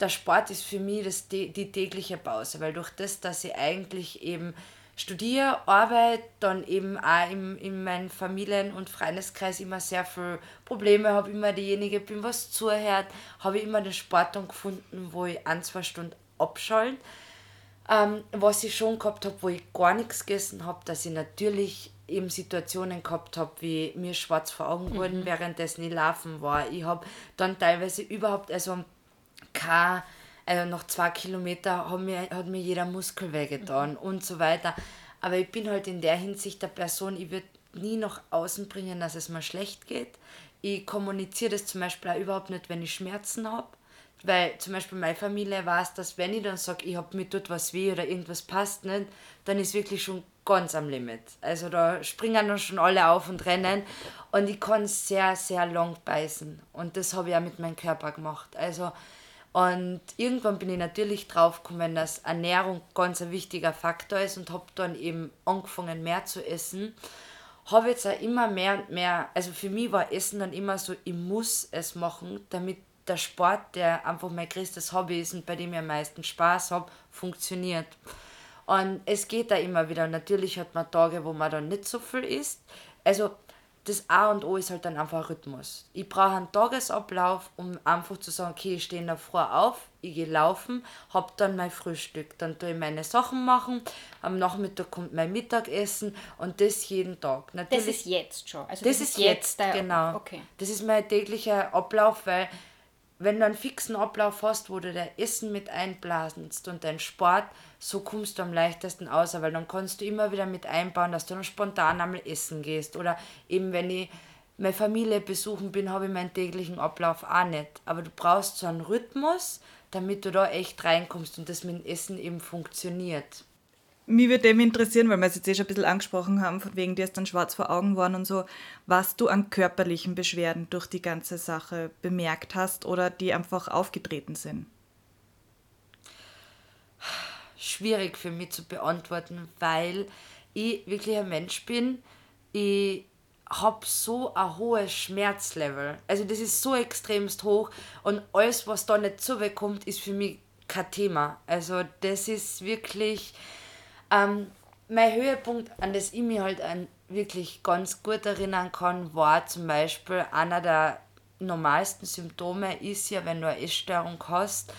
der Sport ist für mich das, die, die tägliche Pause, weil durch das, dass ich eigentlich eben studiere, arbeite, dann eben auch im, in meinem Familien- und Freundeskreis immer sehr viele Probleme habe, immer diejenige bin, was zuhört, habe ich immer den Sport dann gefunden, wo ich ein, zwei Stunden abschalte ähm, was ich schon gehabt habe, wo ich gar nichts gegessen habe, dass ich natürlich eben Situationen gehabt habe, wie mir schwarz vor Augen wurden, mhm. währenddessen ich laufen war. Ich habe dann teilweise überhaupt, also kein, also nach zwei Kilometern hat mir, hat mir jeder Muskel wehgetan mhm. und so weiter. Aber ich bin halt in der Hinsicht der Person, ich würde nie nach außen bringen, dass es mir schlecht geht. Ich kommuniziere das zum Beispiel auch überhaupt nicht, wenn ich Schmerzen habe. Weil zum Beispiel meine Familie weiß, dass wenn ich dann sage, ich habe mir tut was weh oder irgendwas passt nicht, dann ist wirklich schon ganz am Limit. Also da springen dann schon alle auf und rennen und ich kann sehr, sehr lang beißen. Und das habe ich auch mit meinem Körper gemacht. Also und irgendwann bin ich natürlich drauf gekommen, dass Ernährung ganz ein wichtiger Faktor ist und habe dann eben angefangen mehr zu essen. Habe jetzt auch immer mehr und mehr, also für mich war Essen dann immer so, ich muss es machen, damit der Sport, der einfach mein größtes Hobby ist und bei dem ich am meisten Spaß habe, funktioniert. Und es geht da immer wieder. Natürlich hat man Tage, wo man dann nicht so viel isst. Also das A und O ist halt dann einfach ein Rhythmus. Ich brauche einen Tagesablauf, um einfach zu sagen, okay, ich stehe in der Früh auf, ich gehe laufen, habe dann mein Frühstück, dann tue ich meine Sachen machen, am Nachmittag kommt mein Mittagessen und das jeden Tag. Natürlich, das ist jetzt schon. Also das, das ist jetzt, jetzt genau. Okay. Das ist mein täglicher Ablauf, weil wenn du einen fixen Ablauf hast, wo du dein Essen mit einblasenst und dein Sport, so kommst du am leichtesten aus, weil dann kannst du immer wieder mit einbauen, dass du dann spontan einmal essen gehst. Oder eben, wenn ich meine Familie besuchen bin, habe ich meinen täglichen Ablauf auch nicht. Aber du brauchst so einen Rhythmus, damit du da echt reinkommst und das mit dem Essen eben funktioniert. Mich würde dem interessieren, weil wir es jetzt eh schon ein bisschen angesprochen haben, von wegen dir ist dann schwarz vor Augen worden und so, was du an körperlichen Beschwerden durch die ganze Sache bemerkt hast oder die einfach aufgetreten sind. Schwierig für mich zu beantworten, weil ich wirklich ein Mensch bin. Ich habe so ein hohes Schmerzlevel. Also das ist so extremst hoch und alles, was da nicht zubekommt, ist für mich kein Thema. Also das ist wirklich ähm, mein Höhepunkt, an das ich mich halt an wirklich ganz gut erinnern kann, war zum Beispiel einer der normalsten Symptome ist ja, wenn du eine Essstörung hast,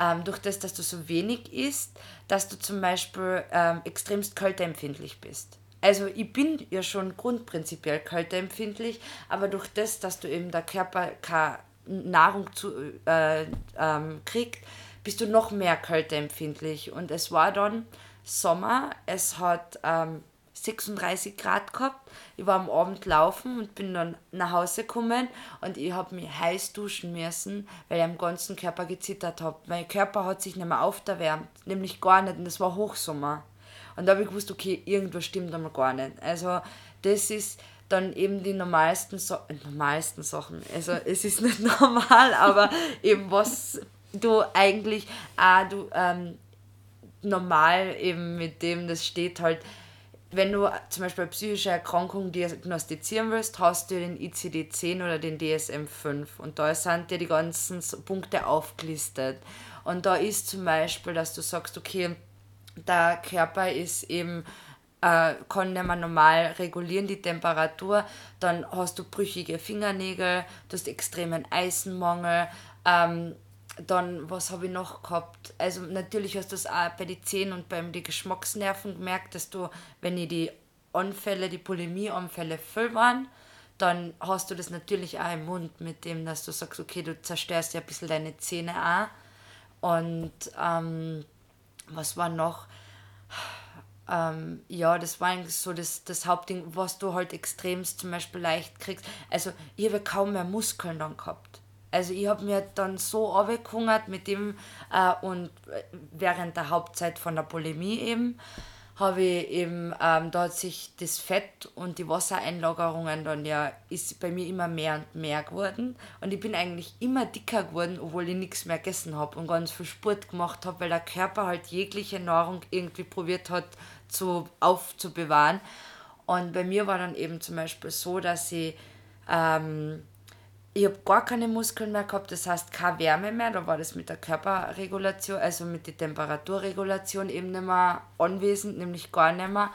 ähm, durch das, dass du so wenig isst, dass du zum Beispiel ähm, extremst kälteempfindlich bist. Also ich bin ja schon grundprinzipiell kälteempfindlich, aber durch das, dass du eben der Körper keine Nahrung zu, äh, ähm, kriegt, bist du noch mehr kälteempfindlich. Und es war dann Sommer. Es hat ähm, 36 Grad gehabt. Ich war am Abend laufen und bin dann nach Hause gekommen und ich habe mich heiß duschen müssen, weil ich am ganzen Körper gezittert habe. Mein Körper hat sich nicht mehr aufgewärmt, nämlich gar nicht und es war Hochsommer. Und da habe ich gewusst, okay, irgendwas stimmt einmal gar nicht. Also das ist dann eben die normalsten, so äh, normalsten Sachen. Also <laughs> es ist nicht <laughs> normal, aber eben was du eigentlich auch du, ähm, normal eben mit dem, das steht halt, wenn du zum Beispiel eine psychische Erkrankung diagnostizieren willst, hast du den ICD-10 oder den DSM-5 und da sind dir die ganzen Punkte aufgelistet. Und da ist zum Beispiel, dass du sagst, okay, der Körper ist eben äh, kann nicht mehr normal regulieren, die Temperatur, dann hast du brüchige Fingernägel, du hast extremen Eisenmangel, ähm, dann, was habe ich noch gehabt? Also natürlich hast du das auch bei den Zähnen und beim die Geschmacksnerven gemerkt, dass du, wenn die Anfälle, die Bulimie-Anfälle voll waren, dann hast du das natürlich auch im Mund mit dem, dass du sagst, okay, du zerstörst ja ein bisschen deine Zähne auch. Und ähm, was war noch? Ähm, ja, das war eigentlich so das, das Hauptding, was du halt extremst zum Beispiel leicht kriegst. Also ich habe kaum mehr Muskeln dann gehabt. Also ich habe mir dann so abgehungert mit dem äh, und während der Hauptzeit von der Bulimie eben habe ich eben, ähm, da hat sich das Fett und die Wassereinlagerungen dann ja, ist bei mir immer mehr und mehr geworden. Und ich bin eigentlich immer dicker geworden, obwohl ich nichts mehr gegessen habe und ganz viel Sport gemacht habe, weil der Körper halt jegliche Nahrung irgendwie probiert hat zu, aufzubewahren. Und bei mir war dann eben zum Beispiel so, dass ich ähm, ich habe gar keine Muskeln mehr gehabt, das heißt keine Wärme mehr, da war das mit der Körperregulation, also mit der Temperaturregulation eben nicht mehr anwesend, nämlich gar nicht mehr.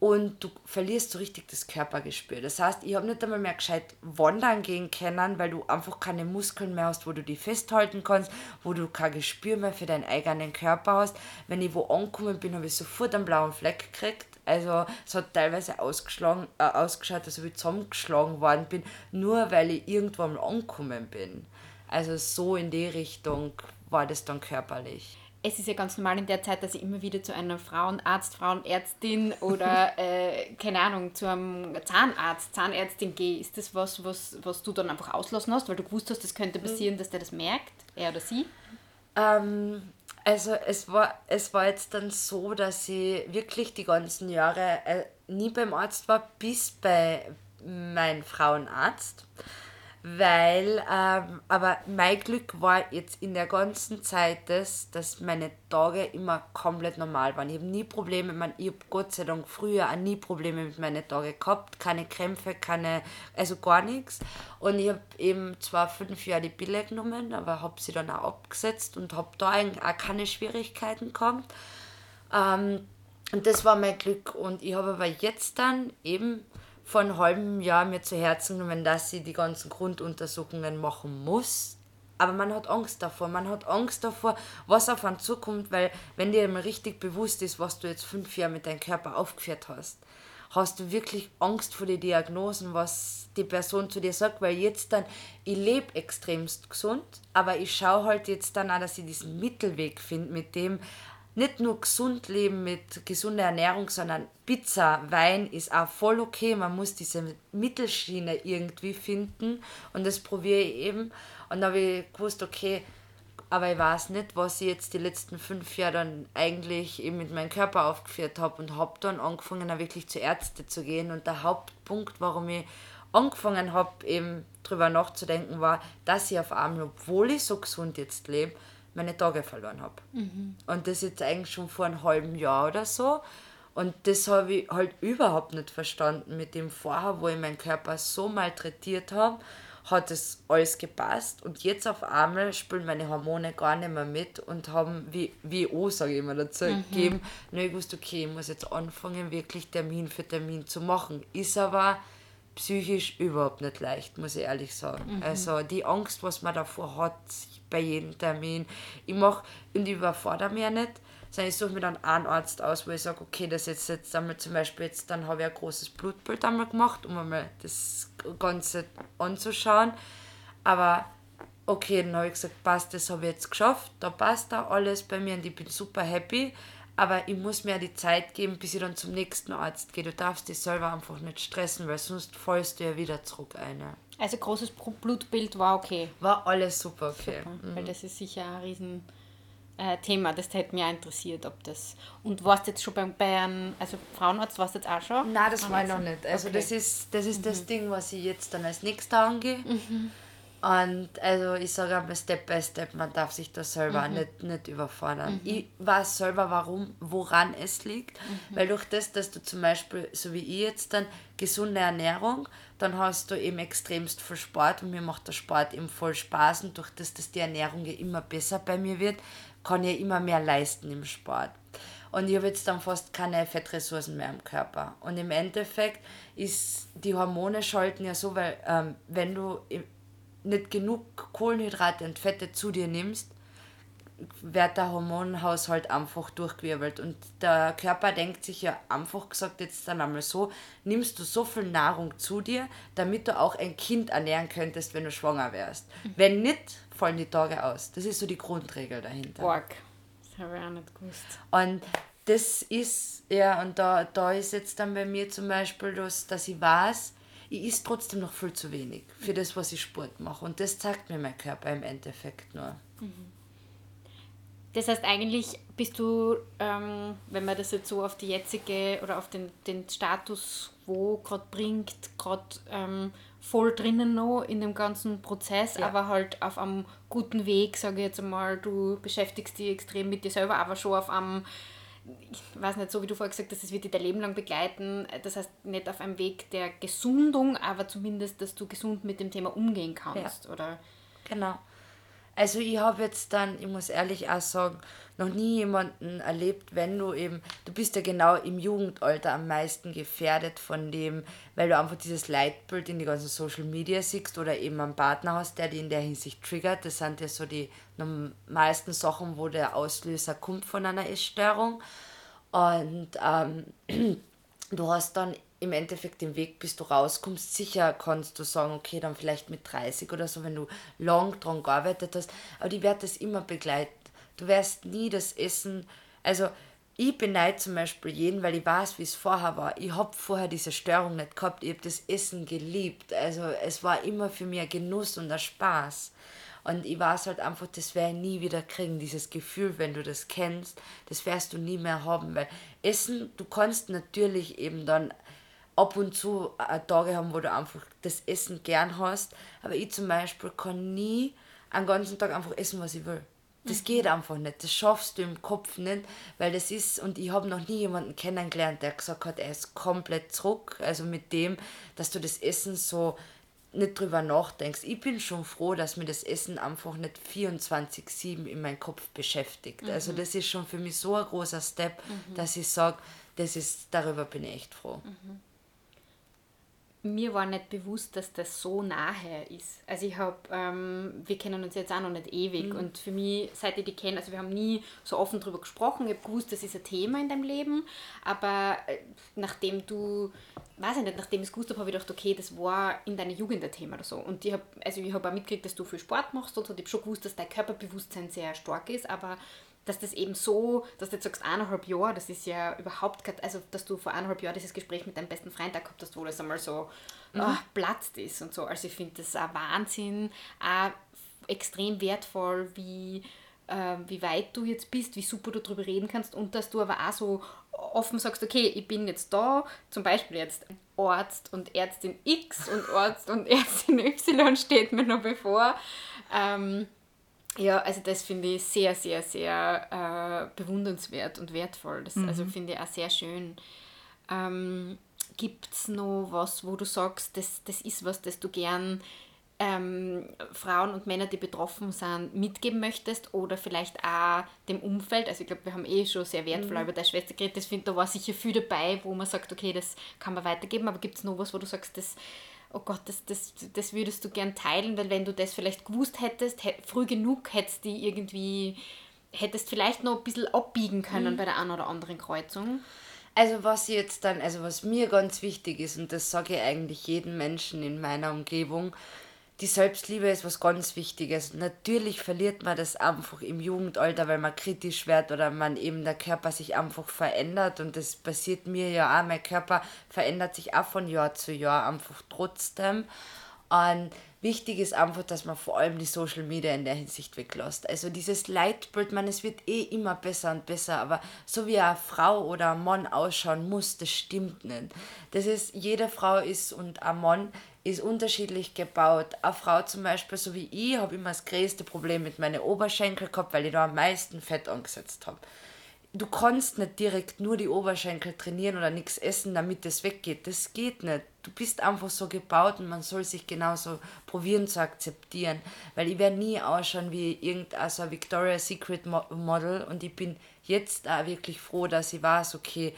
Und du verlierst so richtig das Körpergespür. Das heißt, ich habe nicht einmal mehr gescheit wandern gehen können, weil du einfach keine Muskeln mehr hast, wo du die festhalten kannst, wo du kein Gespür mehr für deinen eigenen Körper hast. Wenn ich wo angekommen bin, habe ich sofort einen blauen Fleck gekriegt also es hat teilweise ausgeschlagen, äh, ausgeschaut, als ob ich zusammengeschlagen worden bin, nur weil ich irgendwo mal angekommen bin. Also so in die Richtung war das dann körperlich. Es ist ja ganz normal in der Zeit, dass ich immer wieder zu einem Frauenarzt, Frauenärztin <laughs> oder äh, keine Ahnung, zu einem Zahnarzt, Zahnärztin gehe. Ist das was, was, was du dann einfach auslassen hast, weil du gewusst hast, das könnte passieren, dass der das merkt, er oder sie? Ähm, also es war, es war jetzt dann so, dass ich wirklich die ganzen Jahre äh, nie beim Arzt war, bis bei meinem Frauenarzt weil, ähm, aber mein Glück war jetzt in der ganzen Zeit das, dass meine Tage immer komplett normal waren. Ich habe nie Probleme, man, ich habe Gott sei Dank früher auch nie Probleme mit meinen Tagen gehabt, keine Krämpfe, keine, also gar nichts. Und ich habe eben zwar fünf Jahre die Pille genommen, aber habe sie dann auch abgesetzt und habe da eigentlich auch keine Schwierigkeiten gehabt. Ähm, und das war mein Glück. Und ich habe aber jetzt dann eben vor einem halben Jahr mir zu Herzen genommen, dass sie die ganzen Grunduntersuchungen machen muss. Aber man hat Angst davor. Man hat Angst davor, was auf einen zukommt, weil wenn dir mal richtig bewusst ist, was du jetzt fünf Jahre mit deinem Körper aufgeführt hast, hast du wirklich Angst vor den Diagnosen, was die Person zu dir sagt, weil jetzt dann, ich lebe extremst gesund, aber ich schaue halt jetzt dann auch, dass ich diesen Mittelweg finde, mit dem nicht nur gesund leben mit gesunder Ernährung, sondern Pizza, Wein ist auch voll okay. Man muss diese Mittelschiene irgendwie finden und das probiere ich eben. Und da habe ich gewusst, okay, aber ich weiß nicht, was ich jetzt die letzten fünf Jahre dann eigentlich eben mit meinem Körper aufgeführt habe und habe dann angefangen, auch wirklich zu Ärzte zu gehen. Und der Hauptpunkt, warum ich angefangen habe, eben drüber nachzudenken, war, dass ich auf einmal, obwohl ich so gesund jetzt lebe, meine Tage verloren habe. Mhm. Und das jetzt eigentlich schon vor einem halben Jahr oder so. Und das habe ich halt überhaupt nicht verstanden mit dem vorher, wo ich meinen Körper so malträtiert habe, hat es alles gepasst. Und jetzt auf einmal spielen meine Hormone gar nicht mehr mit und haben, wie, wie O, sage ich immer dazu, mhm. gegeben, na, ich wusste, okay, ich muss jetzt anfangen, wirklich Termin für Termin zu machen. Ist aber psychisch überhaupt nicht leicht, muss ich ehrlich sagen. Mhm. Also die Angst, was man davor hat, bei jedem Termin. Ich mache und ich überfordere mich ja nicht, sondern ich suche mir dann einen Arzt aus, wo ich sage, okay, das jetzt, jetzt einmal zum Beispiel, jetzt dann habe ich ein großes Blutbild einmal gemacht, um einmal das Ganze anzuschauen. Aber okay, dann habe ich gesagt, passt, das habe ich jetzt geschafft, da passt da alles bei mir und ich bin super happy. Aber ich muss mir die Zeit geben, bis ich dann zum nächsten Arzt gehe. Du darfst dich selber einfach nicht stressen, weil sonst fallst du ja wieder zurück ein. Also großes Blutbild war okay. War alles super okay. Super, mhm. Weil das ist sicher ein riesen äh, Thema, das hätte mich auch interessiert, ob das. Und warst jetzt schon beim Bayern, also Frauenarzt, warst du jetzt auch schon? Nein, das war ich noch nicht. Also okay. das ist, das, ist mhm. das Ding, was ich jetzt dann als nächstes angehe. Mhm. Und also ich sage einmal Step by Step, man darf sich das selber mhm. nicht, nicht überfordern. Mhm. Ich weiß selber, warum, woran es liegt. Mhm. Weil durch das, dass du zum Beispiel, so wie ich jetzt dann, gesunde Ernährung, dann hast du eben extremst viel Sport und mir macht der Sport eben voll Spaß und durch das, dass die Ernährung ja immer besser bei mir wird, kann ich immer mehr leisten im Sport. Und ich habe jetzt dann fast keine Fettressourcen mehr im Körper. Und im Endeffekt ist die Hormone schalten ja so, weil ähm, wenn du nicht genug Kohlenhydrate und Fette zu dir nimmst, wird der Hormonhaushalt einfach durchgewirbelt. Und der Körper denkt sich ja einfach gesagt jetzt dann einmal so, nimmst du so viel Nahrung zu dir, damit du auch ein Kind ernähren könntest, wenn du schwanger wärst. Mhm. Wenn nicht, fallen die Tage aus. Das ist so die Grundregel dahinter. Borg. Das habe ich auch nicht gewusst. Und das ist, ja, und da, da ist jetzt dann bei mir zum Beispiel, dass, dass ich weiß, ich esse trotzdem noch viel zu wenig für das, was ich Sport mache. Und das zeigt mir mein Körper im Endeffekt nur. Das heißt, eigentlich bist du, ähm, wenn man das jetzt so auf die jetzige oder auf den, den Status quo gerade bringt, gerade ähm, voll drinnen noch in dem ganzen Prozess, ja. aber halt auf einem guten Weg, sage ich jetzt einmal. Du beschäftigst dich extrem mit dir selber, aber schon auf einem ich weiß nicht, so wie du vorher gesagt hast, das wird dich dein Leben lang begleiten. Das heißt, nicht auf einem Weg der Gesundung, aber zumindest, dass du gesund mit dem Thema umgehen kannst, ja. oder? Genau. Also ich habe jetzt dann, ich muss ehrlich auch sagen, noch nie jemanden erlebt, wenn du eben, du bist ja genau im Jugendalter am meisten gefährdet von dem, weil du einfach dieses Leitbild in die ganzen Social Media siehst oder eben einen Partner hast, der dich in der Hinsicht triggert. Das sind ja so die meisten Sachen, wo der Auslöser kommt von einer Essstörung. Und ähm, <clears throat> du hast dann im Endeffekt den Weg, bis du rauskommst. Sicher kannst du sagen, okay, dann vielleicht mit 30 oder so, wenn du lang dran gearbeitet hast. Aber die wird das immer begleiten. Du wirst nie das Essen, also ich beneide zum Beispiel jeden, weil ich weiß, wie es vorher war. Ich habe vorher diese Störung nicht gehabt. Ich habe das Essen geliebt. Also es war immer für mich ein Genuss und ein Spaß. Und ich weiß halt einfach, das werde ich nie wieder kriegen, dieses Gefühl, wenn du das kennst, das wirst du nie mehr haben, weil Essen, du kannst natürlich eben dann ab und zu äh, Tage haben, wo du einfach das Essen gern hast, aber ich zum Beispiel kann nie einen ganzen Tag einfach essen, was ich will. Das mhm. geht einfach nicht. Das schaffst du im Kopf nicht, weil das ist, und ich habe noch nie jemanden kennengelernt, der gesagt hat, er ist komplett zurück. Also mit dem, dass du das Essen so nicht drüber nachdenkst. Ich bin schon froh, dass mir das Essen einfach nicht 24-7 in meinem Kopf beschäftigt. Also mhm. Also das ist schon für mich so ein großer Step, mhm. dass ich sage, das ist, darüber bin ich echt froh. Mir war nicht bewusst, dass das so nahe ist. Also ich habe, ähm, wir kennen uns jetzt auch noch nicht ewig mhm. und für mich, seit ich die kenne, also wir haben nie so offen darüber gesprochen, ich habe gewusst, das ist ein Thema in deinem Leben, aber äh, nachdem du, weiß ich nicht, nachdem ich es gewusst habe, habe ich gedacht, okay, das war in deiner Jugend ein Thema oder so. Und ich habe also ich hab auch mitgekriegt, dass du viel Sport machst und so, ich habe schon gewusst, dass dein Körperbewusstsein sehr stark ist, aber dass das eben so, dass du jetzt sagst, eineinhalb Jahre, das ist ja überhaupt kein, also dass du vor eineinhalb Jahren dieses Gespräch mit deinem besten Freund gehabt hast, wo das einmal so mhm. oh, platzt ist und so. Also ich finde das ein Wahnsinn, auch extrem wertvoll, wie, äh, wie weit du jetzt bist, wie super du darüber reden kannst und dass du aber auch so offen sagst, okay, ich bin jetzt da, zum Beispiel jetzt Arzt und Ärztin X und Arzt und <laughs> Ärztin Y steht mir noch bevor. Ähm, ja, also das finde ich sehr, sehr, sehr äh, bewundernswert und wertvoll. Das, mhm. Also finde ich auch sehr schön. Ähm, Gibt es noch was, wo du sagst, das, das ist was, das du gern ähm, Frauen und Männer, die betroffen sind, mitgeben möchtest oder vielleicht auch dem Umfeld? Also ich glaube, wir haben eh schon sehr wertvoll mhm. über deine Schwester geredet. Das finde da war sicher viel dabei, wo man sagt, okay, das kann man weitergeben, aber gibt es noch was, wo du sagst, das oh Gott, das, das, das würdest du gern teilen, weil wenn du das vielleicht gewusst hättest, früh genug hättest die irgendwie, hättest vielleicht noch ein bisschen abbiegen können mhm. bei der einen oder anderen Kreuzung. Also was jetzt dann, also was mir ganz wichtig ist, und das sage ich eigentlich jedem Menschen in meiner Umgebung, die Selbstliebe ist was ganz Wichtiges. Natürlich verliert man das einfach im Jugendalter, weil man kritisch wird oder man eben der Körper sich einfach verändert und das passiert mir ja auch. Mein Körper verändert sich auch von Jahr zu Jahr einfach trotzdem. Und wichtig ist einfach, dass man vor allem die Social Media in der Hinsicht weglässt. Also dieses Leitbild, man, es wird eh immer besser und besser, aber so wie eine Frau oder ein Mann ausschauen muss, das stimmt nicht. Das ist, jede Frau ist und ein Mann ist unterschiedlich gebaut. Eine Frau zum Beispiel, so wie ich, habe immer das größte Problem mit meinen Oberschenkeln gehabt, weil ich da am meisten Fett angesetzt habe. Du kannst nicht direkt nur die Oberschenkel trainieren oder nichts essen, damit es weggeht. Das geht nicht. Du bist einfach so gebaut und man soll sich genauso probieren zu akzeptieren. Weil ich werde nie ausschauen wie irgendein so Victoria's Secret Model und ich bin jetzt auch wirklich froh, dass ich weiß, okay,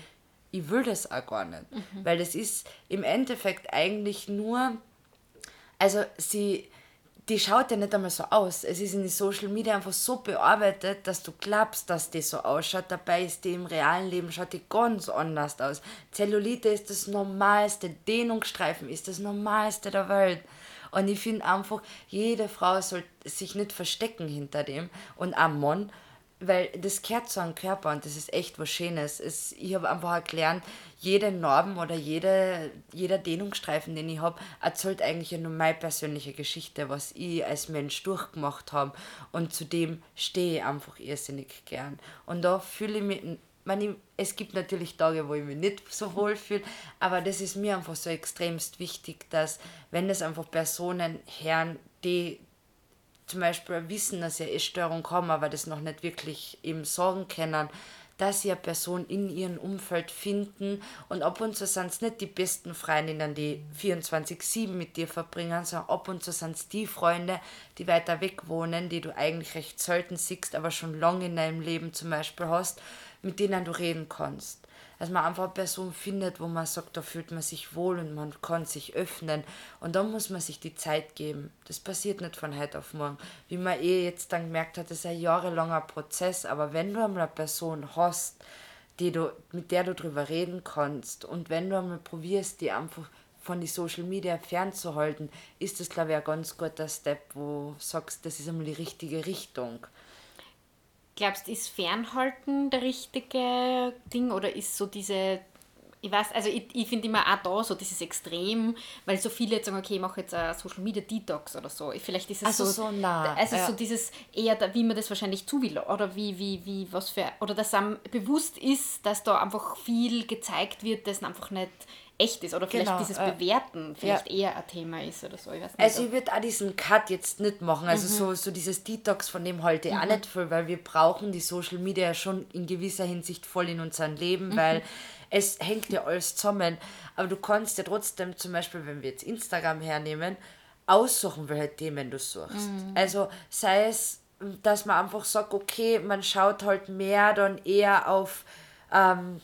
ich will das auch gar nicht. Mhm. Weil das ist im Endeffekt eigentlich nur, also sie, die schaut ja nicht einmal so aus. Es ist in den Social Media einfach so bearbeitet, dass du glaubst, dass die so ausschaut. Dabei ist die im realen Leben, schaut die ganz anders aus. Zellulite ist das Normalste, Dehnungsstreifen ist das Normalste der Welt. Und ich finde einfach, jede Frau soll sich nicht verstecken hinter dem. Und ein Mann weil das gehört zu einem Körper und das ist echt was Schönes. Es, ich habe einfach gelernt, jede Narben oder jede, jeder Dehnungsstreifen, den ich habe, erzählt eigentlich nur meine persönliche Geschichte, was ich als Mensch durchgemacht habe. Und zu dem stehe ich einfach irrsinnig gern. Und da fühle ich mich, meine, es gibt natürlich Tage, wo ich mich nicht so wohl fühle, aber das ist mir einfach so extremst wichtig, dass, wenn es einfach Personen hören, die zum Beispiel wissen, dass sie eine Essstörung haben, aber das noch nicht wirklich eben sagen können, dass sie eine Person in ihrem Umfeld finden. Und ab und zu sind es nicht die besten Freundinnen, die 24-7 mit dir verbringen, sondern ab und zu sind es die Freunde, die weiter weg wohnen, die du eigentlich recht selten siehst, aber schon lange in deinem Leben zum Beispiel hast, mit denen du reden kannst dass man einfach eine Person findet, wo man sagt, da fühlt man sich wohl und man kann sich öffnen. Und dann muss man sich die Zeit geben. Das passiert nicht von heute auf morgen. Wie man eh jetzt dann gemerkt hat, das ist ein jahrelanger Prozess. Aber wenn du einmal eine Person hast, die du, mit der du drüber reden kannst und wenn du einmal probierst, die einfach von die Social Media fernzuhalten, ist das, glaube ich, ein ganz guter Step, wo du sagst, das ist einmal die richtige Richtung. Glaubst du, ist Fernhalten der richtige Ding oder ist so diese, ich weiß, also ich, ich finde immer auch da so dieses Extrem, weil so viele jetzt sagen, okay, ich mache jetzt ein Social Media Detox oder so. Vielleicht ist es also so, so nah. Also ja. so dieses eher, wie man das wahrscheinlich zu will oder wie, wie, wie, was für, oder dass einem bewusst ist, dass da einfach viel gezeigt wird, das einfach nicht echt ist oder vielleicht genau, dieses äh, Bewerten vielleicht ja. eher ein Thema ist oder so. Ich nicht, also ich würde auch diesen Cut jetzt nicht machen, also mhm. so, so dieses Detox von dem halte ich mhm. auch nicht voll, weil wir brauchen die Social Media schon in gewisser Hinsicht voll in unserem Leben, mhm. weil es hängt ja alles zusammen, aber du kannst ja trotzdem zum Beispiel, wenn wir jetzt Instagram hernehmen, aussuchen, welche Themen du suchst. Mhm. Also sei es, dass man einfach sagt, okay, man schaut halt mehr dann eher auf ähm,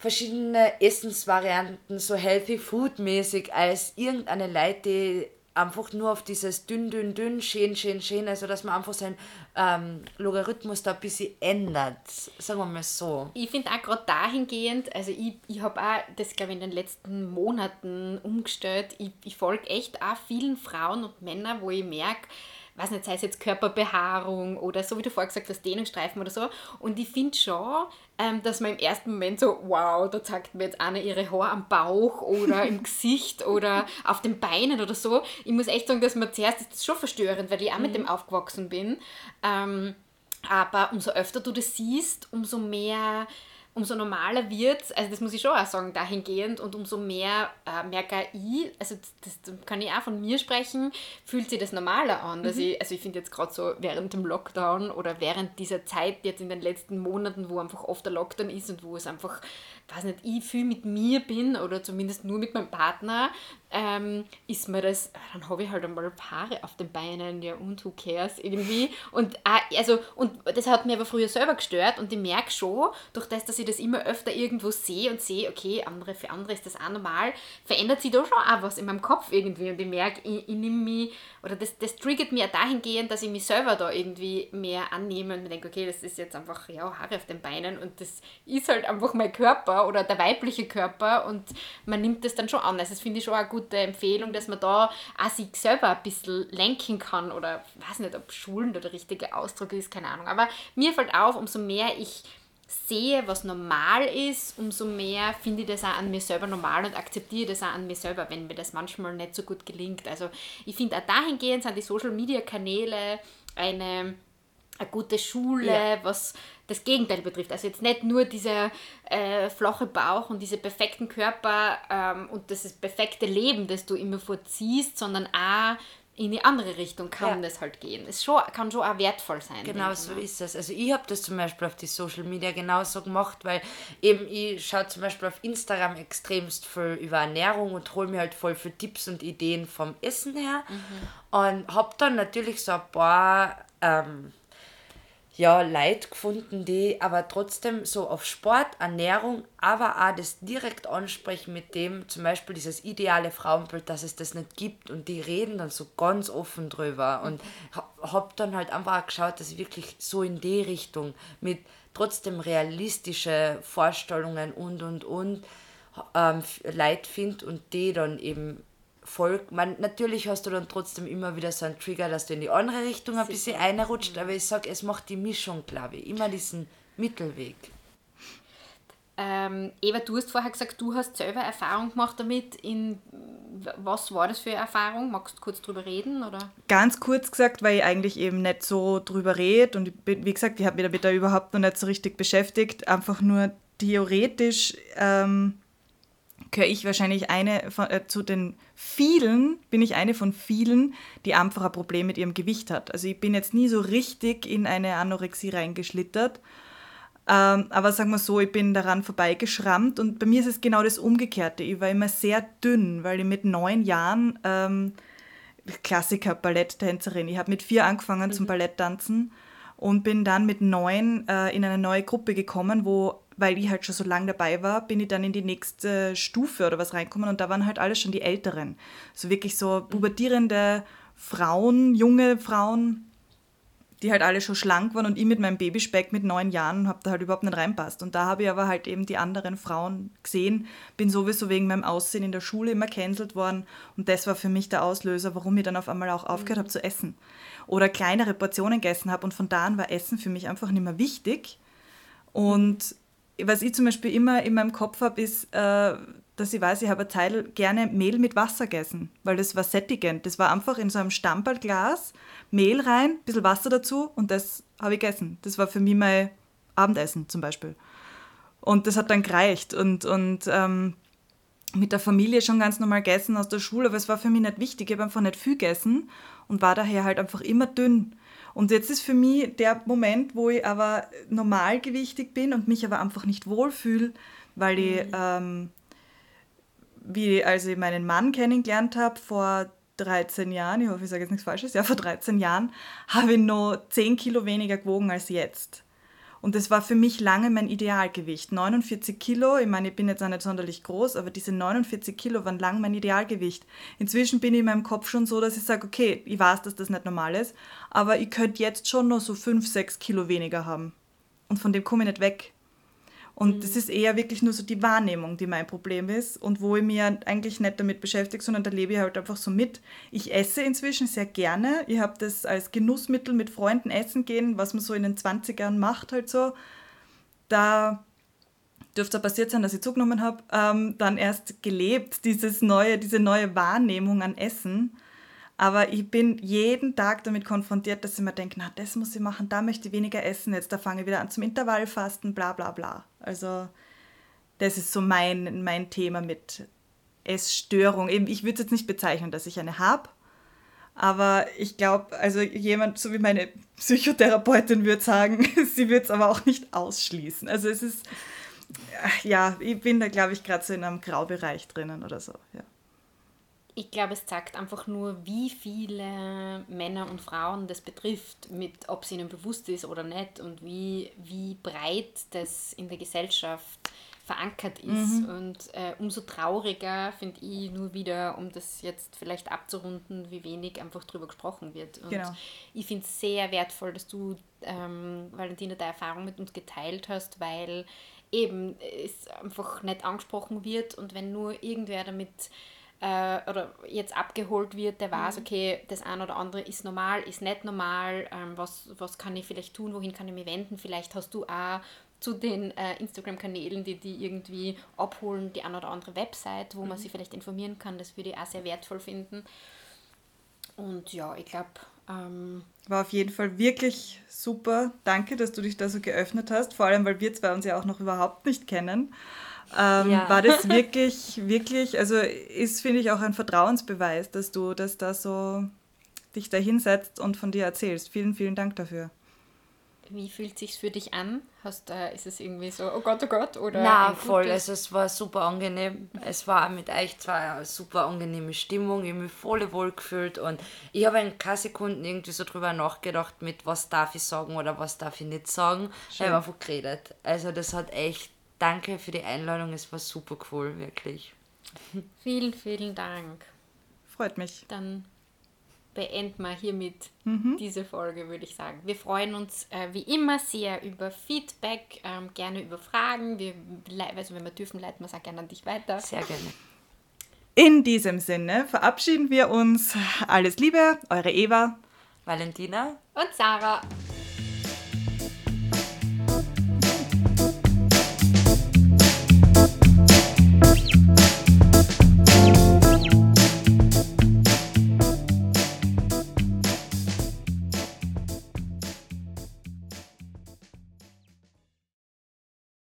verschiedene Essensvarianten, so healthy food mäßig, als irgendeine Leute, einfach nur auf dieses dünn, dünn, dünn, schön, schön, schön, also dass man einfach seinen ähm, Logarithmus da ein bisschen ändert, sagen wir mal so. Ich finde auch gerade dahingehend, also ich, ich habe auch das, glaube ich, in den letzten Monaten umgestellt, ich, ich folge echt auch vielen Frauen und Männern, wo ich merke, weiß nicht, sei es jetzt Körperbehaarung oder so, wie du vorher gesagt hast, Dehnungsstreifen oder so. Und ich finde schon, ähm, dass man im ersten Moment so, wow, da zeigt mir jetzt eine ihre Haare am Bauch oder im <laughs> Gesicht oder auf den Beinen oder so. Ich muss echt sagen, dass man zuerst ist das schon verstörend, weil ich auch mhm. mit dem aufgewachsen bin. Ähm, aber umso öfter du das siehst, umso mehr umso normaler wird also das muss ich schon auch sagen, dahingehend und umso mehr äh, merke ich, also das, das, kann ich auch von mir sprechen, fühlt sich das normaler an. Mhm. Dass ich, also ich finde jetzt gerade so während dem Lockdown oder während dieser Zeit jetzt in den letzten Monaten, wo einfach oft der Lockdown ist und wo es einfach weiß nicht, ich viel mit mir bin oder zumindest nur mit meinem Partner, ähm, ist mir das, dann habe ich halt einmal Paare auf den Beinen, ja und who cares irgendwie. Und, äh, also, und das hat mir aber früher selber gestört und ich merke schon, durch das, dass ich das immer öfter irgendwo sehe und sehe, okay, andere, für andere ist das auch normal, verändert sich da schon auch was in meinem Kopf irgendwie und ich merke, ich, ich nehme mich, oder das, das triggert auch dahingehend, dass ich mich selber da irgendwie mehr annehme und mir denke, okay, das ist jetzt einfach, ja, Haare auf den Beinen und das ist halt einfach mein Körper oder der weibliche Körper und man nimmt das dann schon an. Also das finde ich schon eine gute Empfehlung, dass man da auch sich selber ein bisschen lenken kann oder weiß nicht, ob Schulen der richtige Ausdruck ist, keine Ahnung. Aber mir fällt auf, umso mehr ich sehe, was normal ist, umso mehr finde ich das auch an mir selber normal und akzeptiere das auch an mir selber, wenn mir das manchmal nicht so gut gelingt. Also ich finde auch dahingehend sind die Social Media Kanäle eine eine gute Schule, ja. was das Gegenteil betrifft. Also jetzt nicht nur dieser äh, flache Bauch und diese perfekten Körper ähm, und das perfekte Leben, das du immer vorziehst, sondern auch in die andere Richtung kann ja. das halt gehen. Es schon, kann schon auch wertvoll sein. Genau so ist es. Also ich habe das zum Beispiel auf die Social Media genauso gemacht, weil eben ich schaue zum Beispiel auf Instagram extremst viel über Ernährung und hole mir halt voll für Tipps und Ideen vom Essen her mhm. und habe dann natürlich so ein paar ähm, ja, Leute gefunden, die aber trotzdem so auf Sport, Ernährung, aber auch das direkt ansprechen mit dem, zum Beispiel dieses ideale Frauenbild, dass es das nicht gibt. Und die reden dann so ganz offen drüber. Und hab dann halt einfach geschaut, dass ich wirklich so in die Richtung mit trotzdem realistische Vorstellungen und und und ähm, Leute finde und die dann eben folgt. Man, natürlich hast du dann trotzdem immer wieder so einen Trigger, dass du in die andere Richtung ein bisschen einrutscht, aber ich sage, es macht die Mischung, glaube ich, immer diesen Mittelweg. Ähm, Eva, du hast vorher gesagt, du hast selber Erfahrung gemacht damit. In, was war das für eine Erfahrung? Magst du kurz drüber reden? Oder? Ganz kurz gesagt, weil ich eigentlich eben nicht so drüber rede und wie gesagt, ich habe mich damit da überhaupt noch nicht so richtig beschäftigt. Einfach nur theoretisch ähm, gehöre ich wahrscheinlich eine von, äh, zu den vielen, bin ich eine von vielen, die einfach ein Problem mit ihrem Gewicht hat. Also ich bin jetzt nie so richtig in eine Anorexie reingeschlittert. Ähm, aber sagen wir so, ich bin daran vorbeigeschrammt und bei mir ist es genau das Umgekehrte. Ich war immer sehr dünn, weil ich mit neun Jahren, ähm, Klassiker, Balletttänzerin, ich habe mit vier angefangen mhm. zum Balletttanzen und bin dann mit neun äh, in eine neue Gruppe gekommen, wo weil ich halt schon so lange dabei war, bin ich dann in die nächste Stufe oder was reinkommen und da waren halt alle schon die Älteren. So wirklich so pubertierende Frauen, junge Frauen, die halt alle schon schlank waren und ich mit meinem Babyspeck mit neun Jahren habe da halt überhaupt nicht reinpasst. Und da habe ich aber halt eben die anderen Frauen gesehen, bin sowieso wegen meinem Aussehen in der Schule immer cancelt worden und das war für mich der Auslöser, warum ich dann auf einmal auch aufgehört habe zu essen. Oder kleinere Portionen gegessen habe und von da an war Essen für mich einfach nicht mehr wichtig. Und was ich zum Beispiel immer in meinem Kopf habe, ist, äh, dass ich weiß, ich habe eine Zeit gerne Mehl mit Wasser gegessen, weil das war sättigend. Das war einfach in so einem Stammballglas, Mehl rein, ein bisschen Wasser dazu und das habe ich gegessen. Das war für mich mein Abendessen zum Beispiel. Und das hat dann gereicht. Und, und ähm, mit der Familie schon ganz normal gegessen aus der Schule, aber es war für mich nicht wichtig. Ich habe einfach nicht viel gegessen und war daher halt einfach immer dünn. Und jetzt ist für mich der Moment, wo ich aber normalgewichtig bin und mich aber einfach nicht wohlfühle, weil ich, mhm. ähm, wie als ich meinen Mann kennengelernt habe vor 13 Jahren, ich hoffe, ich sage jetzt nichts Falsches, ja, vor 13 Jahren, habe ich noch 10 Kilo weniger gewogen als jetzt. Und das war für mich lange mein Idealgewicht. 49 Kilo, ich meine, ich bin jetzt auch nicht sonderlich groß, aber diese 49 Kilo waren lang mein Idealgewicht. Inzwischen bin ich in meinem Kopf schon so, dass ich sage, okay, ich weiß, dass das nicht normal ist, aber ich könnte jetzt schon noch so 5, 6 Kilo weniger haben. Und von dem komme ich nicht weg. Und mhm. das ist eher wirklich nur so die Wahrnehmung, die mein Problem ist und wo ich mir eigentlich nicht damit beschäftige, sondern da lebe ich halt einfach so mit. Ich esse inzwischen sehr gerne. Ich habe das als Genussmittel mit Freunden essen gehen, was man so in den 20ern macht halt so. Da dürfte es passiert sein, dass ich zugenommen habe, ähm, dann erst gelebt, dieses neue, diese neue Wahrnehmung an Essen. Aber ich bin jeden Tag damit konfrontiert, dass ich mir denke, na, das muss ich machen, da möchte ich weniger essen, jetzt da fange ich wieder an zum Intervallfasten, bla bla bla. Also das ist so mein, mein Thema mit Essstörung. Ich würde es jetzt nicht bezeichnen, dass ich eine habe, aber ich glaube, also jemand, so wie meine Psychotherapeutin würde sagen, <laughs> sie würde es aber auch nicht ausschließen. Also es ist, ja, ich bin da, glaube ich, gerade so in einem Graubereich drinnen oder so, ja ich glaube, es zeigt einfach nur, wie viele Männer und Frauen das betrifft, mit ob es ihnen bewusst ist oder nicht und wie, wie breit das in der Gesellschaft verankert ist. Mhm. Und äh, umso trauriger finde ich nur wieder, um das jetzt vielleicht abzurunden, wie wenig einfach darüber gesprochen wird. Und genau. ich finde es sehr wertvoll, dass du, ähm, Valentina, deine Erfahrung mit uns geteilt hast, weil eben es einfach nicht angesprochen wird und wenn nur irgendwer damit äh, oder jetzt abgeholt wird, der weiß, mhm. okay, das eine oder andere ist normal, ist nicht normal, ähm, was, was kann ich vielleicht tun, wohin kann ich mich wenden, vielleicht hast du auch zu den äh, Instagram-Kanälen, die die irgendwie abholen, die eine oder andere Website, wo mhm. man sich vielleicht informieren kann, das würde ich auch sehr wertvoll finden. Und ja, ich glaube, ähm, war auf jeden Fall wirklich super. Danke, dass du dich da so geöffnet hast, vor allem weil wir zwei uns ja auch noch überhaupt nicht kennen ähm, ja. war das <laughs> wirklich, wirklich, also ist, finde ich, auch ein Vertrauensbeweis, dass du das da so dich da hinsetzt und von dir erzählst. Vielen, vielen Dank dafür. Wie fühlt sich für dich an? Hast, äh, ist es irgendwie so, oh Gott, oh Gott? Oder Na, voll. Also es war super angenehm. Es war mit euch zwei eine super angenehme Stimmung. Ich habe mich voll wohl gefühlt und ich habe in keiner Sekunden irgendwie so drüber nachgedacht, mit was darf ich sagen oder was darf ich nicht sagen. Schön. Ich habe einfach geredet. Also das hat echt danke für die Einladung, es war super cool, wirklich. Vielen, vielen Dank. Freut mich. Dann beenden wir hiermit mhm. diese Folge, würde ich sagen. Wir freuen uns äh, wie immer sehr über Feedback, ähm, gerne über Fragen. Wir, also wenn wir dürfen, leiten wir es auch gerne an dich weiter. Sehr gerne. In diesem Sinne verabschieden wir uns. Alles Liebe, eure Eva, Valentina und Sarah.